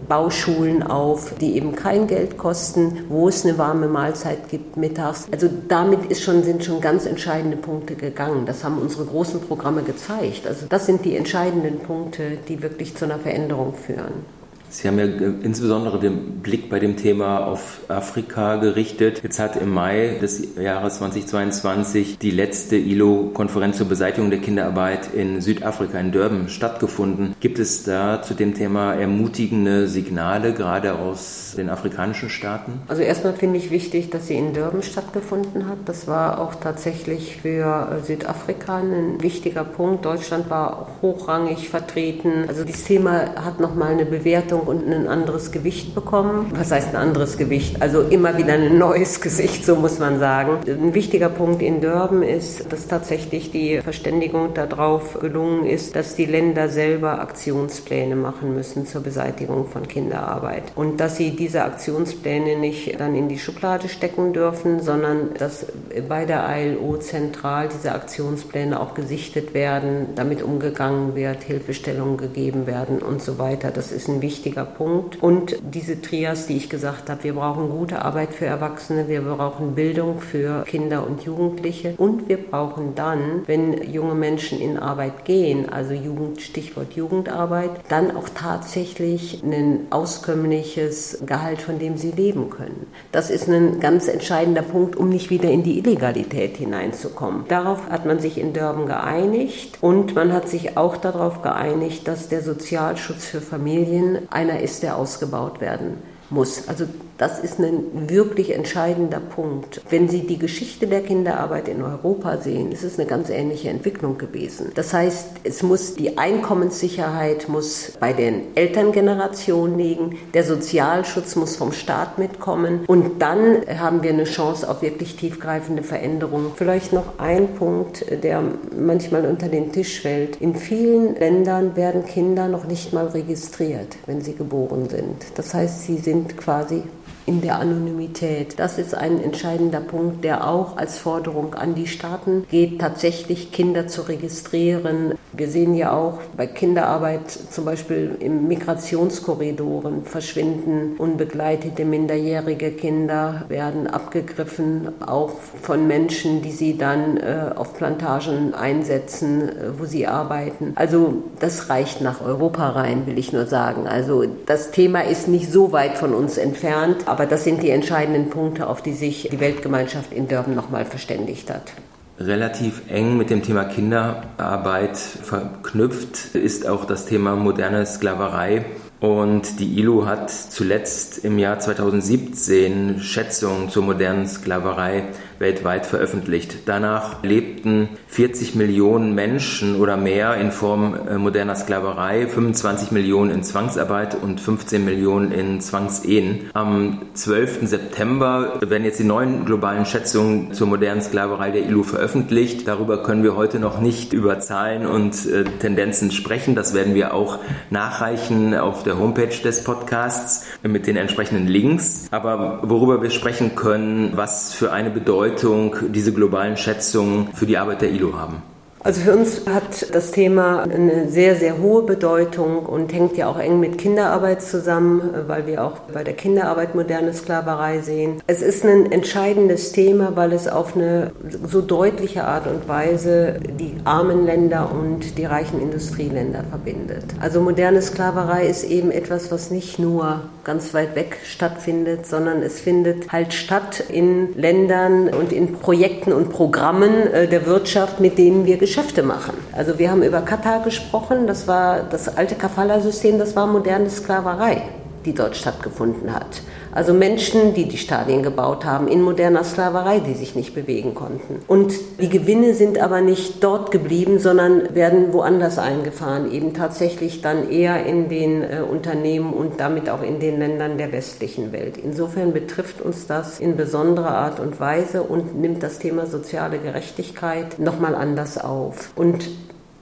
Bauschulen auf, die eben kein Geld kosten, wo es eine warme Mahlzeit gibt mittags. Also damit ist schon, sind schon ganz entscheidende Punkte gegangen. Das haben unsere großen Programme gezeigt. Also das sind die entscheidenden Punkte, die wirklich zu einer Veränderung führen. Sie haben ja äh, insbesondere den Blick bei dem Thema auf Afrika gerichtet. Jetzt hat im Mai des Jahres 2022 die letzte ILO-Konferenz zur Beseitigung der Kinderarbeit in Südafrika, in Durban, stattgefunden. Gibt es da zu dem Thema ermutigende Signale, gerade aus den afrikanischen Staaten? Also erstmal finde ich wichtig, dass sie in Durban stattgefunden hat. Das war auch tatsächlich für äh, Südafrika ein wichtiger Punkt. Deutschland war hochrangig vertreten. Also das Thema hat nochmal eine Bewertung und ein anderes Gewicht bekommen. Was heißt ein anderes Gewicht? Also immer wieder ein neues Gesicht, so muss man sagen. Ein wichtiger Punkt in Durban ist, dass tatsächlich die Verständigung darauf gelungen ist, dass die Länder selber Aktionspläne machen müssen zur Beseitigung von Kinderarbeit. Und dass sie diese Aktionspläne nicht dann in die Schublade stecken dürfen, sondern dass bei der ILO zentral diese Aktionspläne auch gesichtet werden, damit umgegangen wird, Hilfestellungen gegeben werden und so weiter. Das ist ein wichtiger wichtiger Punkt. Und diese Trias, die ich gesagt habe, wir brauchen gute Arbeit für Erwachsene, wir brauchen Bildung für Kinder und Jugendliche und wir brauchen dann, wenn junge Menschen in Arbeit gehen, also Jugend, Stichwort Jugendarbeit, dann auch tatsächlich ein auskömmliches Gehalt, von dem sie leben können. Das ist ein ganz entscheidender Punkt, um nicht wieder in die Illegalität hineinzukommen. Darauf hat man sich in Durban geeinigt und man hat sich auch darauf geeinigt, dass der Sozialschutz für Familien einer ist, der ausgebaut werden muss. Also das ist ein wirklich entscheidender Punkt. Wenn Sie die Geschichte der Kinderarbeit in Europa sehen, ist es eine ganz ähnliche Entwicklung gewesen. Das heißt, es muss die Einkommenssicherheit muss bei den Elterngenerationen liegen, der Sozialschutz muss vom Staat mitkommen und dann haben wir eine Chance auf wirklich tiefgreifende Veränderungen. Vielleicht noch ein Punkt, der manchmal unter den Tisch fällt. In vielen Ländern werden Kinder noch nicht mal registriert, wenn sie geboren sind. Das heißt, sie sind quasi in der Anonymität. Das ist ein entscheidender Punkt, der auch als Forderung an die Staaten geht, tatsächlich Kinder zu registrieren. Wir sehen ja auch bei Kinderarbeit zum Beispiel im Migrationskorridoren verschwinden unbegleitete minderjährige Kinder, werden abgegriffen, auch von Menschen, die sie dann äh, auf Plantagen einsetzen, äh, wo sie arbeiten. Also das reicht nach Europa rein, will ich nur sagen. Also das Thema ist nicht so weit von uns entfernt, aber das sind die entscheidenden Punkte, auf die sich die Weltgemeinschaft in Durban nochmal verständigt hat. Relativ eng mit dem Thema Kinderarbeit verknüpft ist auch das Thema moderne Sklaverei. Und die ILO hat zuletzt im Jahr 2017 Schätzungen zur modernen Sklaverei weltweit veröffentlicht. Danach lebten 40 Millionen Menschen oder mehr in Form äh, moderner Sklaverei, 25 Millionen in Zwangsarbeit und 15 Millionen in Zwangsehen. Am 12. September werden jetzt die neuen globalen Schätzungen zur modernen Sklaverei der ILO veröffentlicht. Darüber können wir heute noch nicht über Zahlen und äh, Tendenzen sprechen. Das werden wir auch nachreichen auf der Homepage des Podcasts mit den entsprechenden Links. Aber worüber wir sprechen können, was für eine Bedeutung diese globalen Schätzungen für die Arbeit der ILO haben? Also für uns hat das Thema eine sehr, sehr hohe Bedeutung und hängt ja auch eng mit Kinderarbeit zusammen, weil wir auch bei der Kinderarbeit moderne Sklaverei sehen. Es ist ein entscheidendes Thema, weil es auf eine so deutliche Art und Weise die armen Länder und die reichen Industrieländer verbindet. Also moderne Sklaverei ist eben etwas, was nicht nur ganz weit weg stattfindet, sondern es findet halt statt in Ländern und in Projekten und Programmen äh, der Wirtschaft, mit denen wir Geschäfte machen. Also wir haben über Katar gesprochen, das war das alte Kafala-System, das war moderne Sklaverei die dort stattgefunden hat. Also Menschen, die die Stadien gebaut haben, in moderner Sklaverei, die sich nicht bewegen konnten. Und die Gewinne sind aber nicht dort geblieben, sondern werden woanders eingefahren, eben tatsächlich dann eher in den äh, Unternehmen und damit auch in den Ländern der westlichen Welt. Insofern betrifft uns das in besonderer Art und Weise und nimmt das Thema soziale Gerechtigkeit nochmal anders auf. Und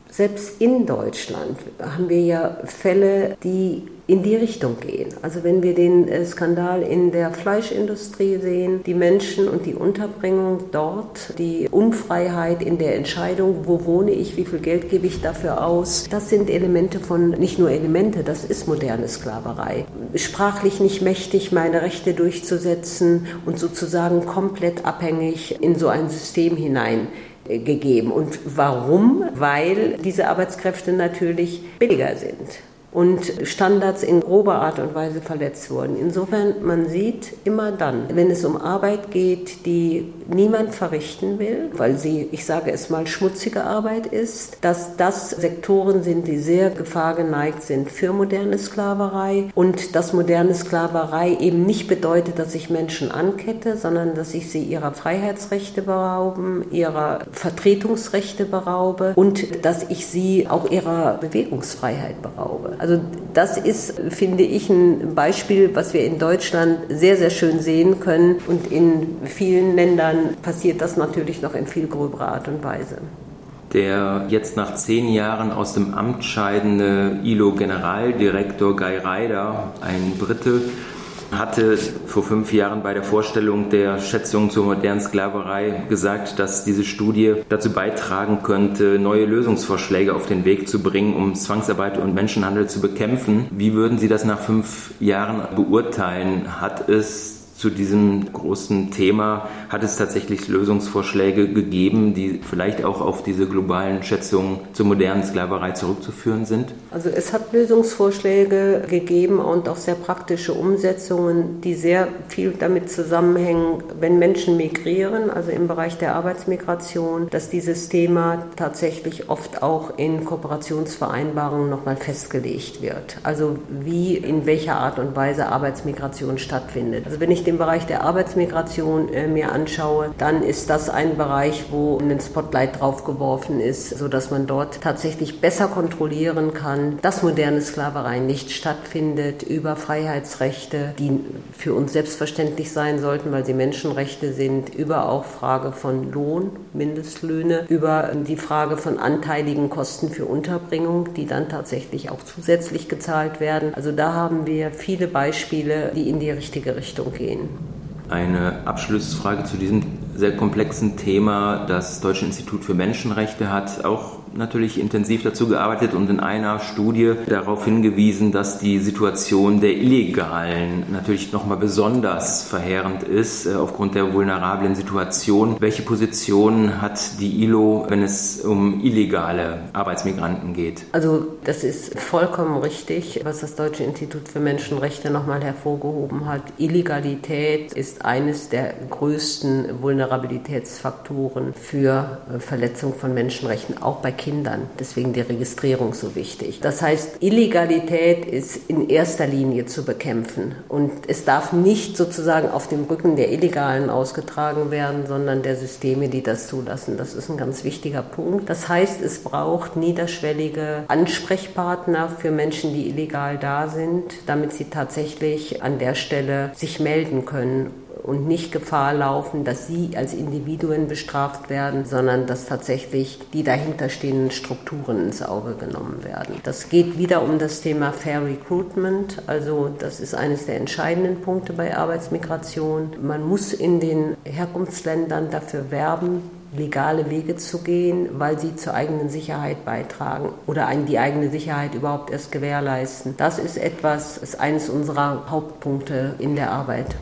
selbst in Deutschland haben wir ja Fälle, die in die Richtung gehen. Also wenn wir den äh, Skandal in der Fleischindustrie sehen, die Menschen und die Unterbringung dort, die Unfreiheit in der Entscheidung, wo wohne ich, wie viel Geld gebe ich dafür aus, das sind Elemente von, nicht nur Elemente, das ist moderne Sklaverei. Sprachlich nicht mächtig, meine Rechte durchzusetzen und sozusagen komplett abhängig in so ein System hinein gegeben. Und warum? Weil diese Arbeitskräfte natürlich billiger sind und Standards in grober Art und Weise verletzt wurden. Insofern, man sieht immer dann, wenn es um Arbeit geht, die niemand verrichten will, weil sie, ich sage es mal, schmutzige Arbeit ist, dass das Sektoren sind, die sehr gefahrgeneigt sind für moderne Sklaverei und dass moderne Sklaverei eben nicht bedeutet, dass ich Menschen ankette, sondern dass ich sie ihrer Freiheitsrechte berauben, ihrer Vertretungsrechte beraube und dass ich sie auch ihrer Bewegungsfreiheit beraube. Also das ist, finde ich, ein Beispiel, was wir in Deutschland sehr, sehr schön sehen können. Und in vielen Ländern passiert das natürlich noch in viel gröberer Art und Weise. Der jetzt nach zehn Jahren aus dem Amt scheidende ILO-Generaldirektor Guy Ryder, ein Brite, hatte vor fünf Jahren bei der Vorstellung der Schätzung zur modernen Sklaverei gesagt, dass diese Studie dazu beitragen könnte, neue Lösungsvorschläge auf den Weg zu bringen, um Zwangsarbeit und Menschenhandel zu bekämpfen. Wie würden Sie das nach fünf Jahren beurteilen? Hat es zu diesem großen Thema hat es tatsächlich Lösungsvorschläge gegeben, die vielleicht auch auf diese globalen Schätzungen zur modernen Sklaverei zurückzuführen sind? Also es hat Lösungsvorschläge gegeben und auch sehr praktische Umsetzungen, die sehr viel damit zusammenhängen, wenn Menschen migrieren, also im Bereich der Arbeitsmigration, dass dieses Thema tatsächlich oft auch in Kooperationsvereinbarungen nochmal festgelegt wird. Also wie, in welcher Art und Weise Arbeitsmigration stattfindet. Also wenn ich den Bereich der Arbeitsmigration äh, mir anschaue, dann ist das ein Bereich, wo ein Spotlight drauf geworfen ist, sodass man dort tatsächlich besser kontrollieren kann, dass moderne Sklaverei nicht stattfindet, über Freiheitsrechte, die für uns selbstverständlich sein sollten, weil sie Menschenrechte sind, über auch Frage von Lohn, Mindestlöhne, über die Frage von anteiligen Kosten für Unterbringung, die dann tatsächlich auch zusätzlich gezahlt werden. Also da haben wir viele Beispiele, die in die richtige Richtung gehen gehen. Eine Abschlussfrage zu diesem sehr komplexen Thema. Das Deutsche Institut für Menschenrechte hat auch natürlich intensiv dazu gearbeitet und in einer Studie darauf hingewiesen, dass die Situation der Illegalen natürlich nochmal besonders verheerend ist, äh, aufgrund der vulnerablen Situation. Welche Position hat die ILO, wenn es um illegale Arbeitsmigranten geht? Also das ist vollkommen richtig, was das Deutsche Institut für Menschenrechte nochmal hervorgehoben hat. Illegalität ist eines der größten Vulnerabilitätsfaktoren für äh, Verletzung von Menschenrechten, auch bei Kindern. Kindern. Deswegen die Registrierung so wichtig. Das heißt, Illegalität ist in erster Linie zu bekämpfen. Und es darf nicht sozusagen auf dem Rücken der Illegalen ausgetragen werden, sondern der Systeme, die das zulassen. Das ist ein ganz wichtiger Punkt. Das heißt, es braucht niederschwellige Ansprechpartner für Menschen, die illegal da sind, damit sie tatsächlich an der Stelle sich melden können und nicht Gefahr laufen, dass sie als Individuen bestraft werden, sondern dass tatsächlich die dahinterstehenden Strukturen ins Auge genommen werden. Das geht wieder um das Thema Fair Recruitment, also das ist eines der entscheidenden Punkte bei Arbeitsmigration. Man muss in den Herkunftsländern dafür werben, legale Wege zu gehen, weil sie zur eigenen Sicherheit beitragen oder die eigene Sicherheit überhaupt erst gewährleisten. Das ist etwas, ist eines unserer Hauptpunkte in der Arbeit.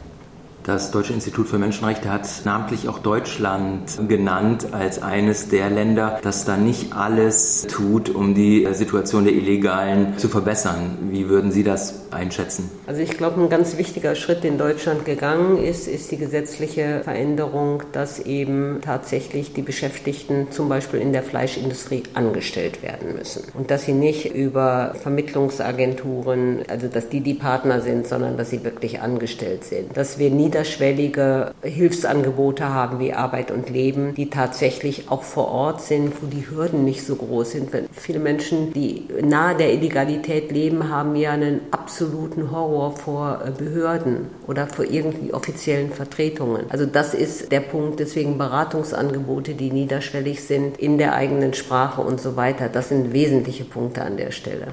Das Deutsche Institut für Menschenrechte hat namentlich auch Deutschland genannt als eines der Länder, das da nicht alles tut, um die Situation der Illegalen zu verbessern. Wie würden Sie das einschätzen? Also ich glaube, ein ganz wichtiger Schritt, den Deutschland gegangen ist, ist die gesetzliche Veränderung, dass eben tatsächlich die Beschäftigten zum Beispiel in der Fleischindustrie angestellt werden müssen und dass sie nicht über Vermittlungsagenturen, also dass die die Partner sind, sondern dass sie wirklich angestellt sind. Dass wir nie niederschwellige Hilfsangebote haben wie Arbeit und Leben, die tatsächlich auch vor Ort sind, wo die Hürden nicht so groß sind. Viele Menschen, die nahe der Illegalität leben, haben ja einen absoluten Horror vor äh, Behörden oder vor irgendwie offiziellen Vertretungen. Also das ist der Punkt. Deswegen Beratungsangebote, die niederschwellig sind, in der eigenen Sprache und so weiter. Das sind wesentliche Punkte an der Stelle.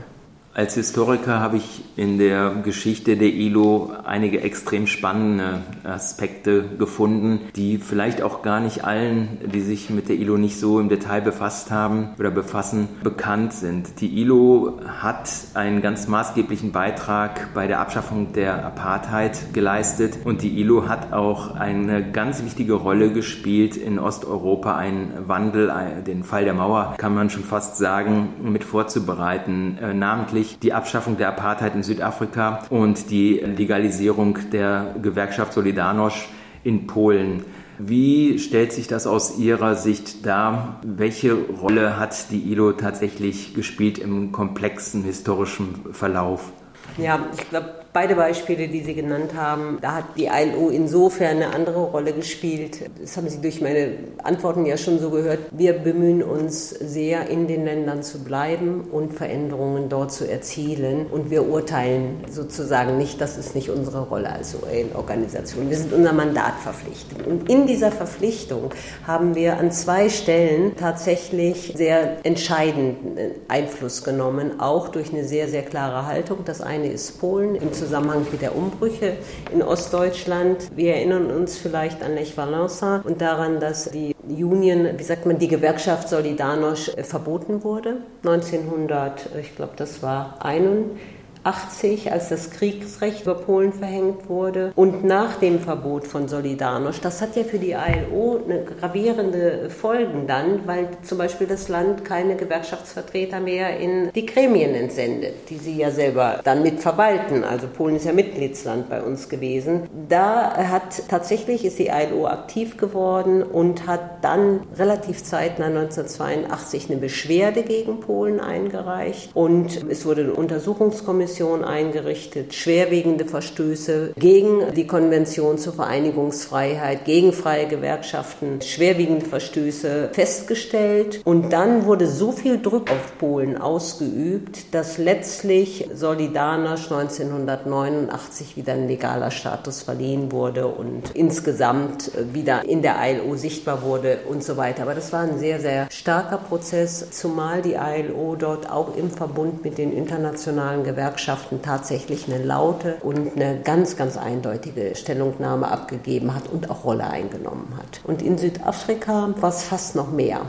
Als Historiker habe ich in der Geschichte der ILO einige extrem spannende Aspekte gefunden, die vielleicht auch gar nicht allen, die sich mit der ILO nicht so im Detail befasst haben oder befassen, bekannt sind. Die ILO hat einen ganz maßgeblichen Beitrag bei der Abschaffung der Apartheid geleistet und die ILO hat auch eine ganz wichtige Rolle gespielt in Osteuropa, einen Wandel, den Fall der Mauer, kann man schon fast sagen, mit vorzubereiten, äh, namentlich die Abschaffung der Apartheid in Südafrika und die Legalisierung der Gewerkschaft Solidarność in Polen. Wie stellt sich das aus Ihrer Sicht dar? Welche Rolle hat die ILO tatsächlich gespielt im komplexen historischen Verlauf? Ja, ich glaube, beide Beispiele, die Sie genannt haben, da hat die ILO insofern eine andere Rolle gespielt. Das haben Sie durch meine Antworten ja schon so gehört. Wir bemühen uns sehr, in den Ländern zu bleiben und Veränderungen dort zu erzielen. Und wir urteilen sozusagen nicht, das ist nicht unsere Rolle als UN-Organisation. Wir sind unser Mandat verpflichtet. Und in dieser Verpflichtung haben wir an zwei Stellen tatsächlich sehr entscheidenden Einfluss genommen, auch durch eine sehr, sehr klare Haltung. Das eine ist Polen im Zusammenhang mit der Umbrüche in Ostdeutschland. Wir erinnern uns vielleicht an Lech Walesa und daran, dass die Union, wie sagt man, die Gewerkschaft Solidarność verboten wurde. 1900, ich glaube, das war 81 80, als das Kriegsrecht über Polen verhängt wurde und nach dem Verbot von Solidarność. Das hat ja für die ILO eine gravierende Folgen dann, weil zum Beispiel das Land keine Gewerkschaftsvertreter mehr in die Gremien entsendet, die sie ja selber dann mit verwalten. Also Polen ist ja Mitgliedsland bei uns gewesen. Da hat tatsächlich ist die ILO aktiv geworden und hat dann relativ zeitnah 1982 eine Beschwerde gegen Polen eingereicht und es wurde eine Untersuchungskommission Kommission eingerichtet, schwerwiegende Verstöße gegen die Konvention zur Vereinigungsfreiheit, gegen freie Gewerkschaften, schwerwiegende Verstöße festgestellt. Und dann wurde so viel Druck auf Polen ausgeübt, dass letztlich Solidarność 1989 wieder ein legaler Status verliehen wurde und insgesamt wieder in der ILO sichtbar wurde und so weiter. Aber das war ein sehr, sehr starker Prozess, zumal die ILO dort auch im Verbund mit den internationalen Gewerkschaften Gewerkschaften tatsächlich eine laute und eine ganz, ganz eindeutige Stellungnahme abgegeben hat und auch Rolle eingenommen hat. Und in Südafrika war es fast noch mehr.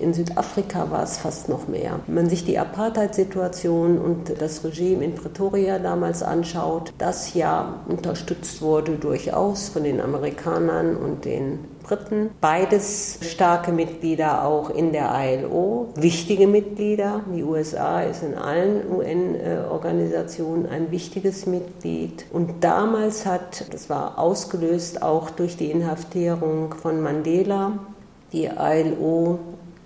In Südafrika war es fast noch mehr. Wenn man sich die Apartheid-Situation und das Regime in Pretoria damals anschaut, das ja unterstützt wurde durchaus von den Amerikanern und den Briten. Beides starke Mitglieder auch in der ILO, wichtige Mitglieder. Die USA ist in allen UN-Organisationen ein wichtiges Mitglied. Und damals hat, das war ausgelöst auch durch die Inhaftierung von Mandela, die ILO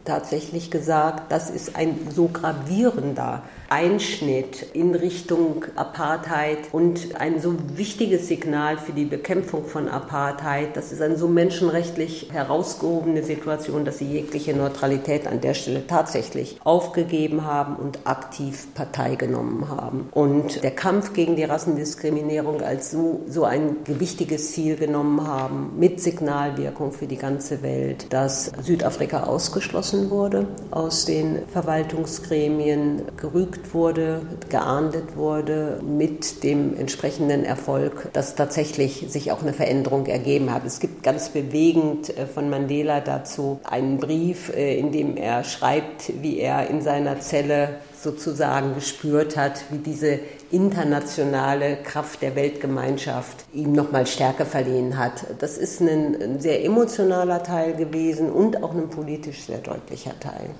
tatsächlich gesagt, das ist ein so gravierender Einschnitt in Richtung Apartheid und ein so wichtiges Signal für die Bekämpfung von Apartheid. Das ist eine so menschenrechtlich herausgehobene Situation, dass sie jegliche Neutralität an der Stelle tatsächlich aufgegeben haben und aktiv Partei genommen haben. Und der Kampf gegen die Rassendiskriminierung als so, so ein gewichtiges Ziel genommen haben, mit Signalwirkung für die ganze Welt, dass Südafrika ausgeschlossen wurde aus den Verwaltungsgremien, gerügt gerügt wurde, geahndet wurde, mit dem entsprechenden Erfolg, dass tatsächlich sich auch eine Veränderung ergeben hat. Es gibt ganz bewegend äh, von Mandela dazu einen Brief, äh, in dem er schreibt, wie er in seiner Zelle sozusagen gespürt hat, wie diese internationale Kraft der Weltgemeinschaft ihm nochmal Stärke verliehen hat. Das ist ein sehr emotionaler Teil gewesen und auch ein politisch sehr deutlicher Teil.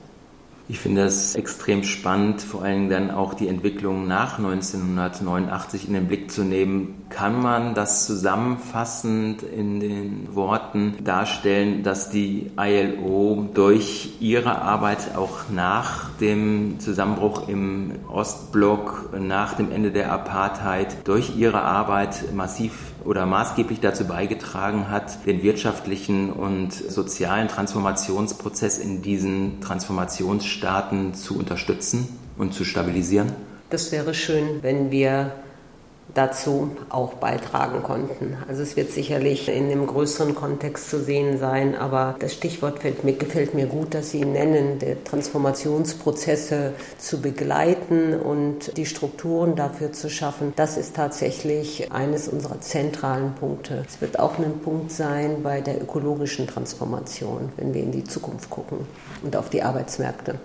Ich finde es extrem spannend, vor allem dann auch die Entwicklung nach 1989 in den Blick zu nehmen. Kann man das zusammenfassend in den Worten darstellen, dass die ILO durch ihre Arbeit auch nach dem Zusammenbruch im Ostblock, nach dem Ende der Apartheid, durch ihre Arbeit massiv oder maßgeblich dazu beigetragen hat, den wirtschaftlichen und sozialen Transformationsprozess in diesen Transformationsstaaten zu unterstützen und zu stabilisieren? Das wäre schön, wenn wir dazu auch beitragen konnten. Also es wird sicherlich in einem größeren Kontext zu sehen sein, aber das Stichwort mir, gefällt mir gut, dass Sie nennen, die Transformationsprozesse zu begleiten und die Strukturen dafür zu schaffen. Das ist tatsächlich eines unserer zentralen Punkte. Es wird auch ein Punkt sein bei der ökologischen Transformation, wenn wir in die Zukunft gucken und auf die Arbeitsmärkte.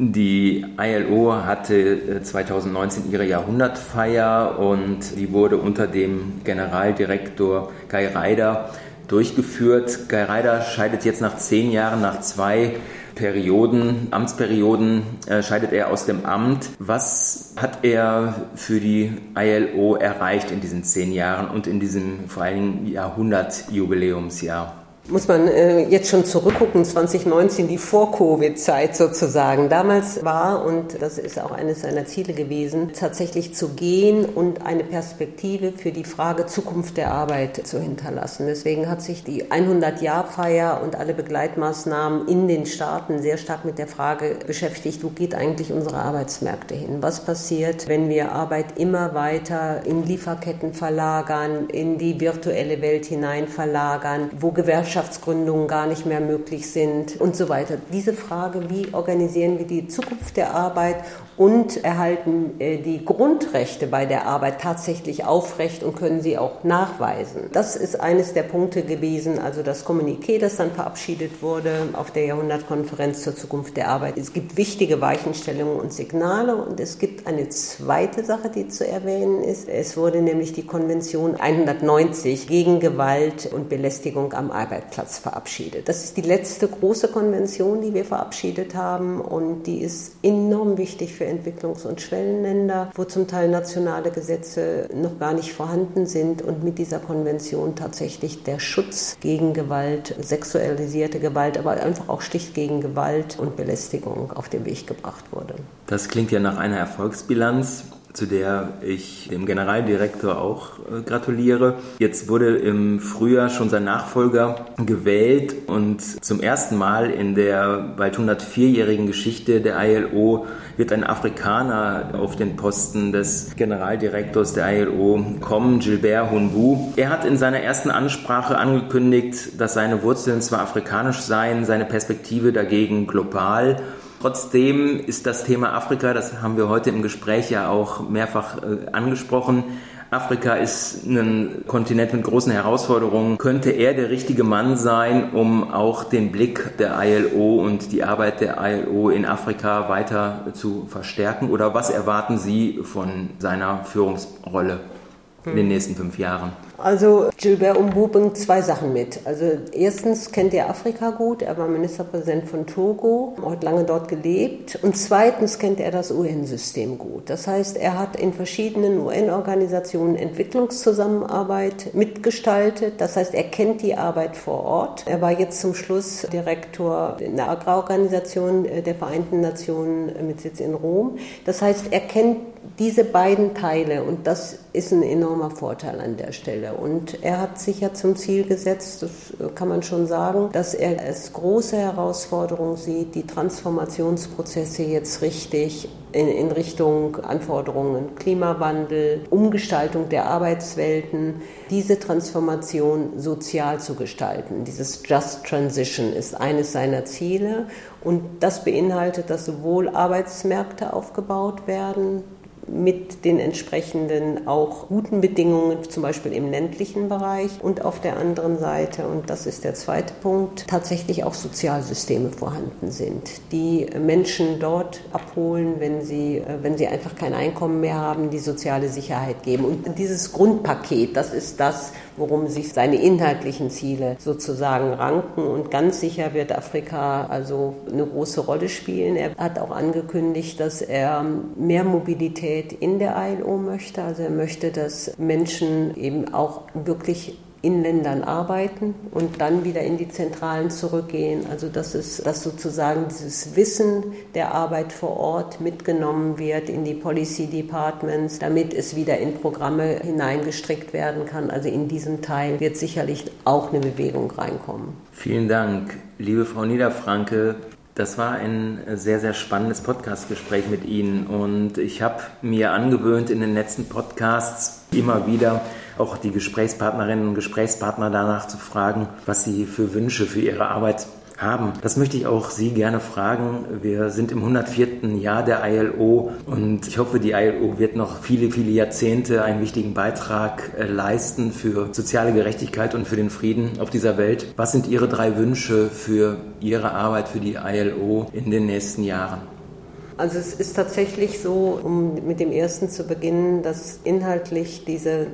Die ILO hatte 2019 äh, ihre Jahrhundertfeier und die wurde unter dem Generaldirektor Guy Ryder durchgeführt. Guy Ryder scheidet jetzt nach zehn Jahren, nach zwei Perioden, Amtsperioden, äh, scheidet er aus dem Amt. Was hat er für die ILO erreicht in diesen zehn Jahren und in diesem vor allen Dingen Jahrhundertjubiläumsjahr? Muss man äh, jetzt schon zurückgucken, 2019, die Vor-Covid-Zeit sozusagen. Damals war, und das ist auch eines seiner Ziele gewesen, tatsächlich zu gehen und eine Perspektive für die Frage Zukunft der Arbeit zu hinterlassen. Deswegen hat sich die 100-Jahr-Feier und alle Begleitmaßnahmen in den Staaten sehr stark mit der Frage beschäftigt, wo geht eigentlich unsere Arbeitsmärkte hin? Was passiert, wenn wir Arbeit immer weiter in Lieferketten verlagern, in die virtuelle Welt hinein verlagern, wo Gewerkschaften Gewerkschaftsgründungen gar nicht mehr möglich sind und so weiter. Diese Frage, wie organisieren wir die Zukunft der Arbeit und erhalten äh, die Grundrechte bei der Arbeit tatsächlich aufrecht und können sie auch nachweisen. Das ist eines der Punkte gewesen, also das Kommuniqué, das dann verabschiedet wurde auf der Jahrhundertkonferenz zur Zukunft der Arbeit. Es gibt wichtige Weichenstellungen und Signale und es gibt eine zweite Sache, die zu erwähnen ist. Es wurde nämlich die Konvention 190 gegen Gewalt und Belästigung am Arbeitsplatz verabschiedet. Das ist die letzte große Konvention, die wir verabschiedet haben und die ist enorm wichtig für Entwicklungs- und Schwellenländer, wo zum Teil nationale Gesetze noch gar nicht vorhanden sind und mit dieser Konvention tatsächlich der Schutz gegen Gewalt, sexualisierte Gewalt, aber einfach auch Stich gegen Gewalt und Belästigung auf den Weg gebracht wurde. Das klingt ja nach einer Erfolgsbilanz zu der ich dem Generaldirektor auch äh, gratuliere. Jetzt wurde im Frühjahr schon sein Nachfolger gewählt und zum ersten Mal in der bald 104-jährigen Geschichte der ILO wird ein Afrikaner auf den Posten des Generaldirektors der ILO kommen, Gilbert Hunbu. Er hat in seiner ersten Ansprache angekündigt, dass seine Wurzeln zwar afrikanisch seien, seine Perspektive dagegen global Trotzdem ist das Thema Afrika, das haben wir heute im Gespräch ja auch mehrfach äh, angesprochen, Afrika ist ein Kontinent mit großen Herausforderungen. Könnte er der richtige Mann sein, um auch den Blick der ILO und die Arbeit der ILO in Afrika weiter zu verstärken? Oder was erwarten Sie von seiner Führungsrolle in den nächsten fünf Jahren? Also Gilbert Umbu bringt zwei Sachen mit. Also erstens kennt er Afrika gut, er war Ministerpräsident von Togo, hat lange dort gelebt. Und zweitens kennt er das UN-System gut. Das heißt, er hat in verschiedenen UN-Organisationen Entwicklungszusammenarbeit mitgestaltet. Das heißt, er kennt die Arbeit vor Ort. Er war jetzt zum Schluss Direktor in der Agrarorganisation der Vereinten Nationen mit Sitz in Rom. Das heißt, er kennt diese beiden Teile und das ist ein enormer Vorteil an der Stelle. Und er hat sich ja zum Ziel gesetzt, das kann man schon sagen, dass er als große Herausforderung sieht, die Transformationsprozesse jetzt richtig in, in Richtung Anforderungen Klimawandel, Umgestaltung der Arbeitswelten, diese Transformation sozial zu gestalten. Dieses Just Transition ist eines seiner Ziele und das beinhaltet, dass sowohl Arbeitsmärkte aufgebaut werden, mit den entsprechenden auch guten Bedingungen, zum Beispiel im ländlichen Bereich und auf der anderen Seite, und das ist der zweite Punkt, tatsächlich auch Sozialsysteme vorhanden sind, die Menschen dort abholen, wenn sie, äh, wenn sie einfach kein Einkommen mehr haben, die soziale Sicherheit geben. Und dieses Grundpaket, das ist das, worum sich seine inhaltlichen Ziele sozusagen ranken. Und ganz sicher wird Afrika also eine große Rolle spielen. Er hat auch angekündigt, dass er mehr Mobilität in der ILO möchte. Also er möchte, dass Menschen eben auch wirklich in Ländern arbeiten und dann wieder in die Zentralen zurückgehen. Also dass es, dass sozusagen dieses Wissen der Arbeit vor Ort mitgenommen wird in die Policy Departments, damit es wieder in Programme hineingestrickt werden kann. Also in diesem Teil wird sicherlich auch eine Bewegung reinkommen. Vielen Dank, liebe Frau Niederfranke. Das war ein sehr, sehr spannendes Podcastgespräch mit Ihnen. Und ich habe mir angewöhnt, in den letzten Podcasts immer wieder auch die Gesprächspartnerinnen und Gesprächspartner danach zu fragen, was sie für Wünsche für ihre Arbeit haben. Das möchte ich auch Sie gerne fragen. Wir sind im 104. Jahr der ILO und ich hoffe, die ILO wird noch viele, viele Jahrzehnte einen wichtigen Beitrag äh, leisten für soziale Gerechtigkeit und für den Frieden auf dieser Welt. Was sind Ihre drei Wünsche für Ihre Arbeit für die ILO in den nächsten Jahren? Also es ist tatsächlich so, um mit dem ersten zu beginnen, dass inhaltlich diese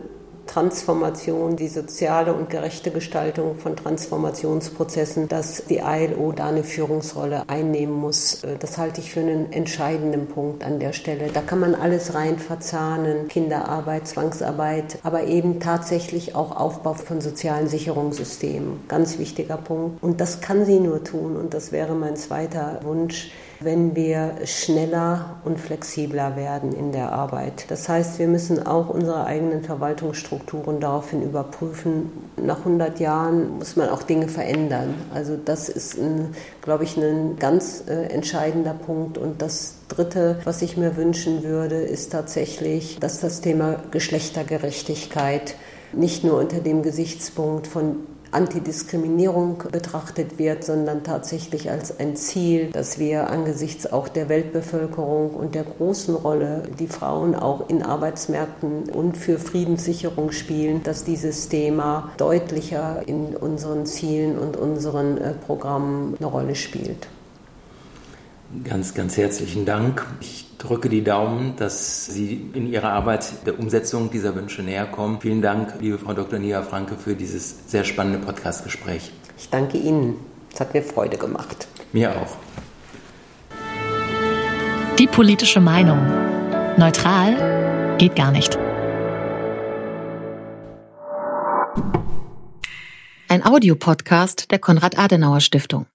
Transformation, die soziale und gerechte Gestaltung von Transformationsprozessen, dass die ILO da eine Führungsrolle einnehmen muss. Äh, das halte ich für einen entscheidenden Punkt an der Stelle. Da kann man alles rein verzahnen, Kinderarbeit, Zwangsarbeit, aber eben tatsächlich auch Aufbau von sozialen Sicherungssystemen. Ganz wichtiger Punkt. Und das kann sie nur tun und das wäre mein zweiter Wunsch wenn wir schneller und flexibler werden in der Arbeit. Das heißt, wir müssen auch unsere eigenen Verwaltungsstrukturen daraufhin überprüfen. Nach 100 Jahren muss man auch Dinge verändern. Also das ist, ein, glaube ich, ein ganz äh, entscheidender Punkt. Und das Dritte, was ich mir wünschen würde, ist tatsächlich, dass das Thema Geschlechtergerechtigkeit nicht nur unter dem Gesichtspunkt von Antidiskriminierung betrachtet wird, sondern tatsächlich als ein Ziel, dass wir angesichts auch der Weltbevölkerung und der großen Rolle, die Frauen auch in Arbeitsmärkten und für Friedenssicherung spielen, dass dieses Thema deutlicher in unseren Zielen und unseren äh, Programmen eine Rolle spielt. Ganz, ganz herzlichen Dank. Ich drücke die Daumen, dass Sie in Ihrer Arbeit der Umsetzung dieser Wünsche näher kommen. Vielen Dank, liebe Frau Dr. Nia Franke, für dieses sehr spannende Podcastgespräch. Ich danke Ihnen. Es hat mir Freude gemacht. Mir auch. Die politische Meinung. Neutral geht gar nicht. Ein Audiopodcast der Konrad-Adenauer-Stiftung.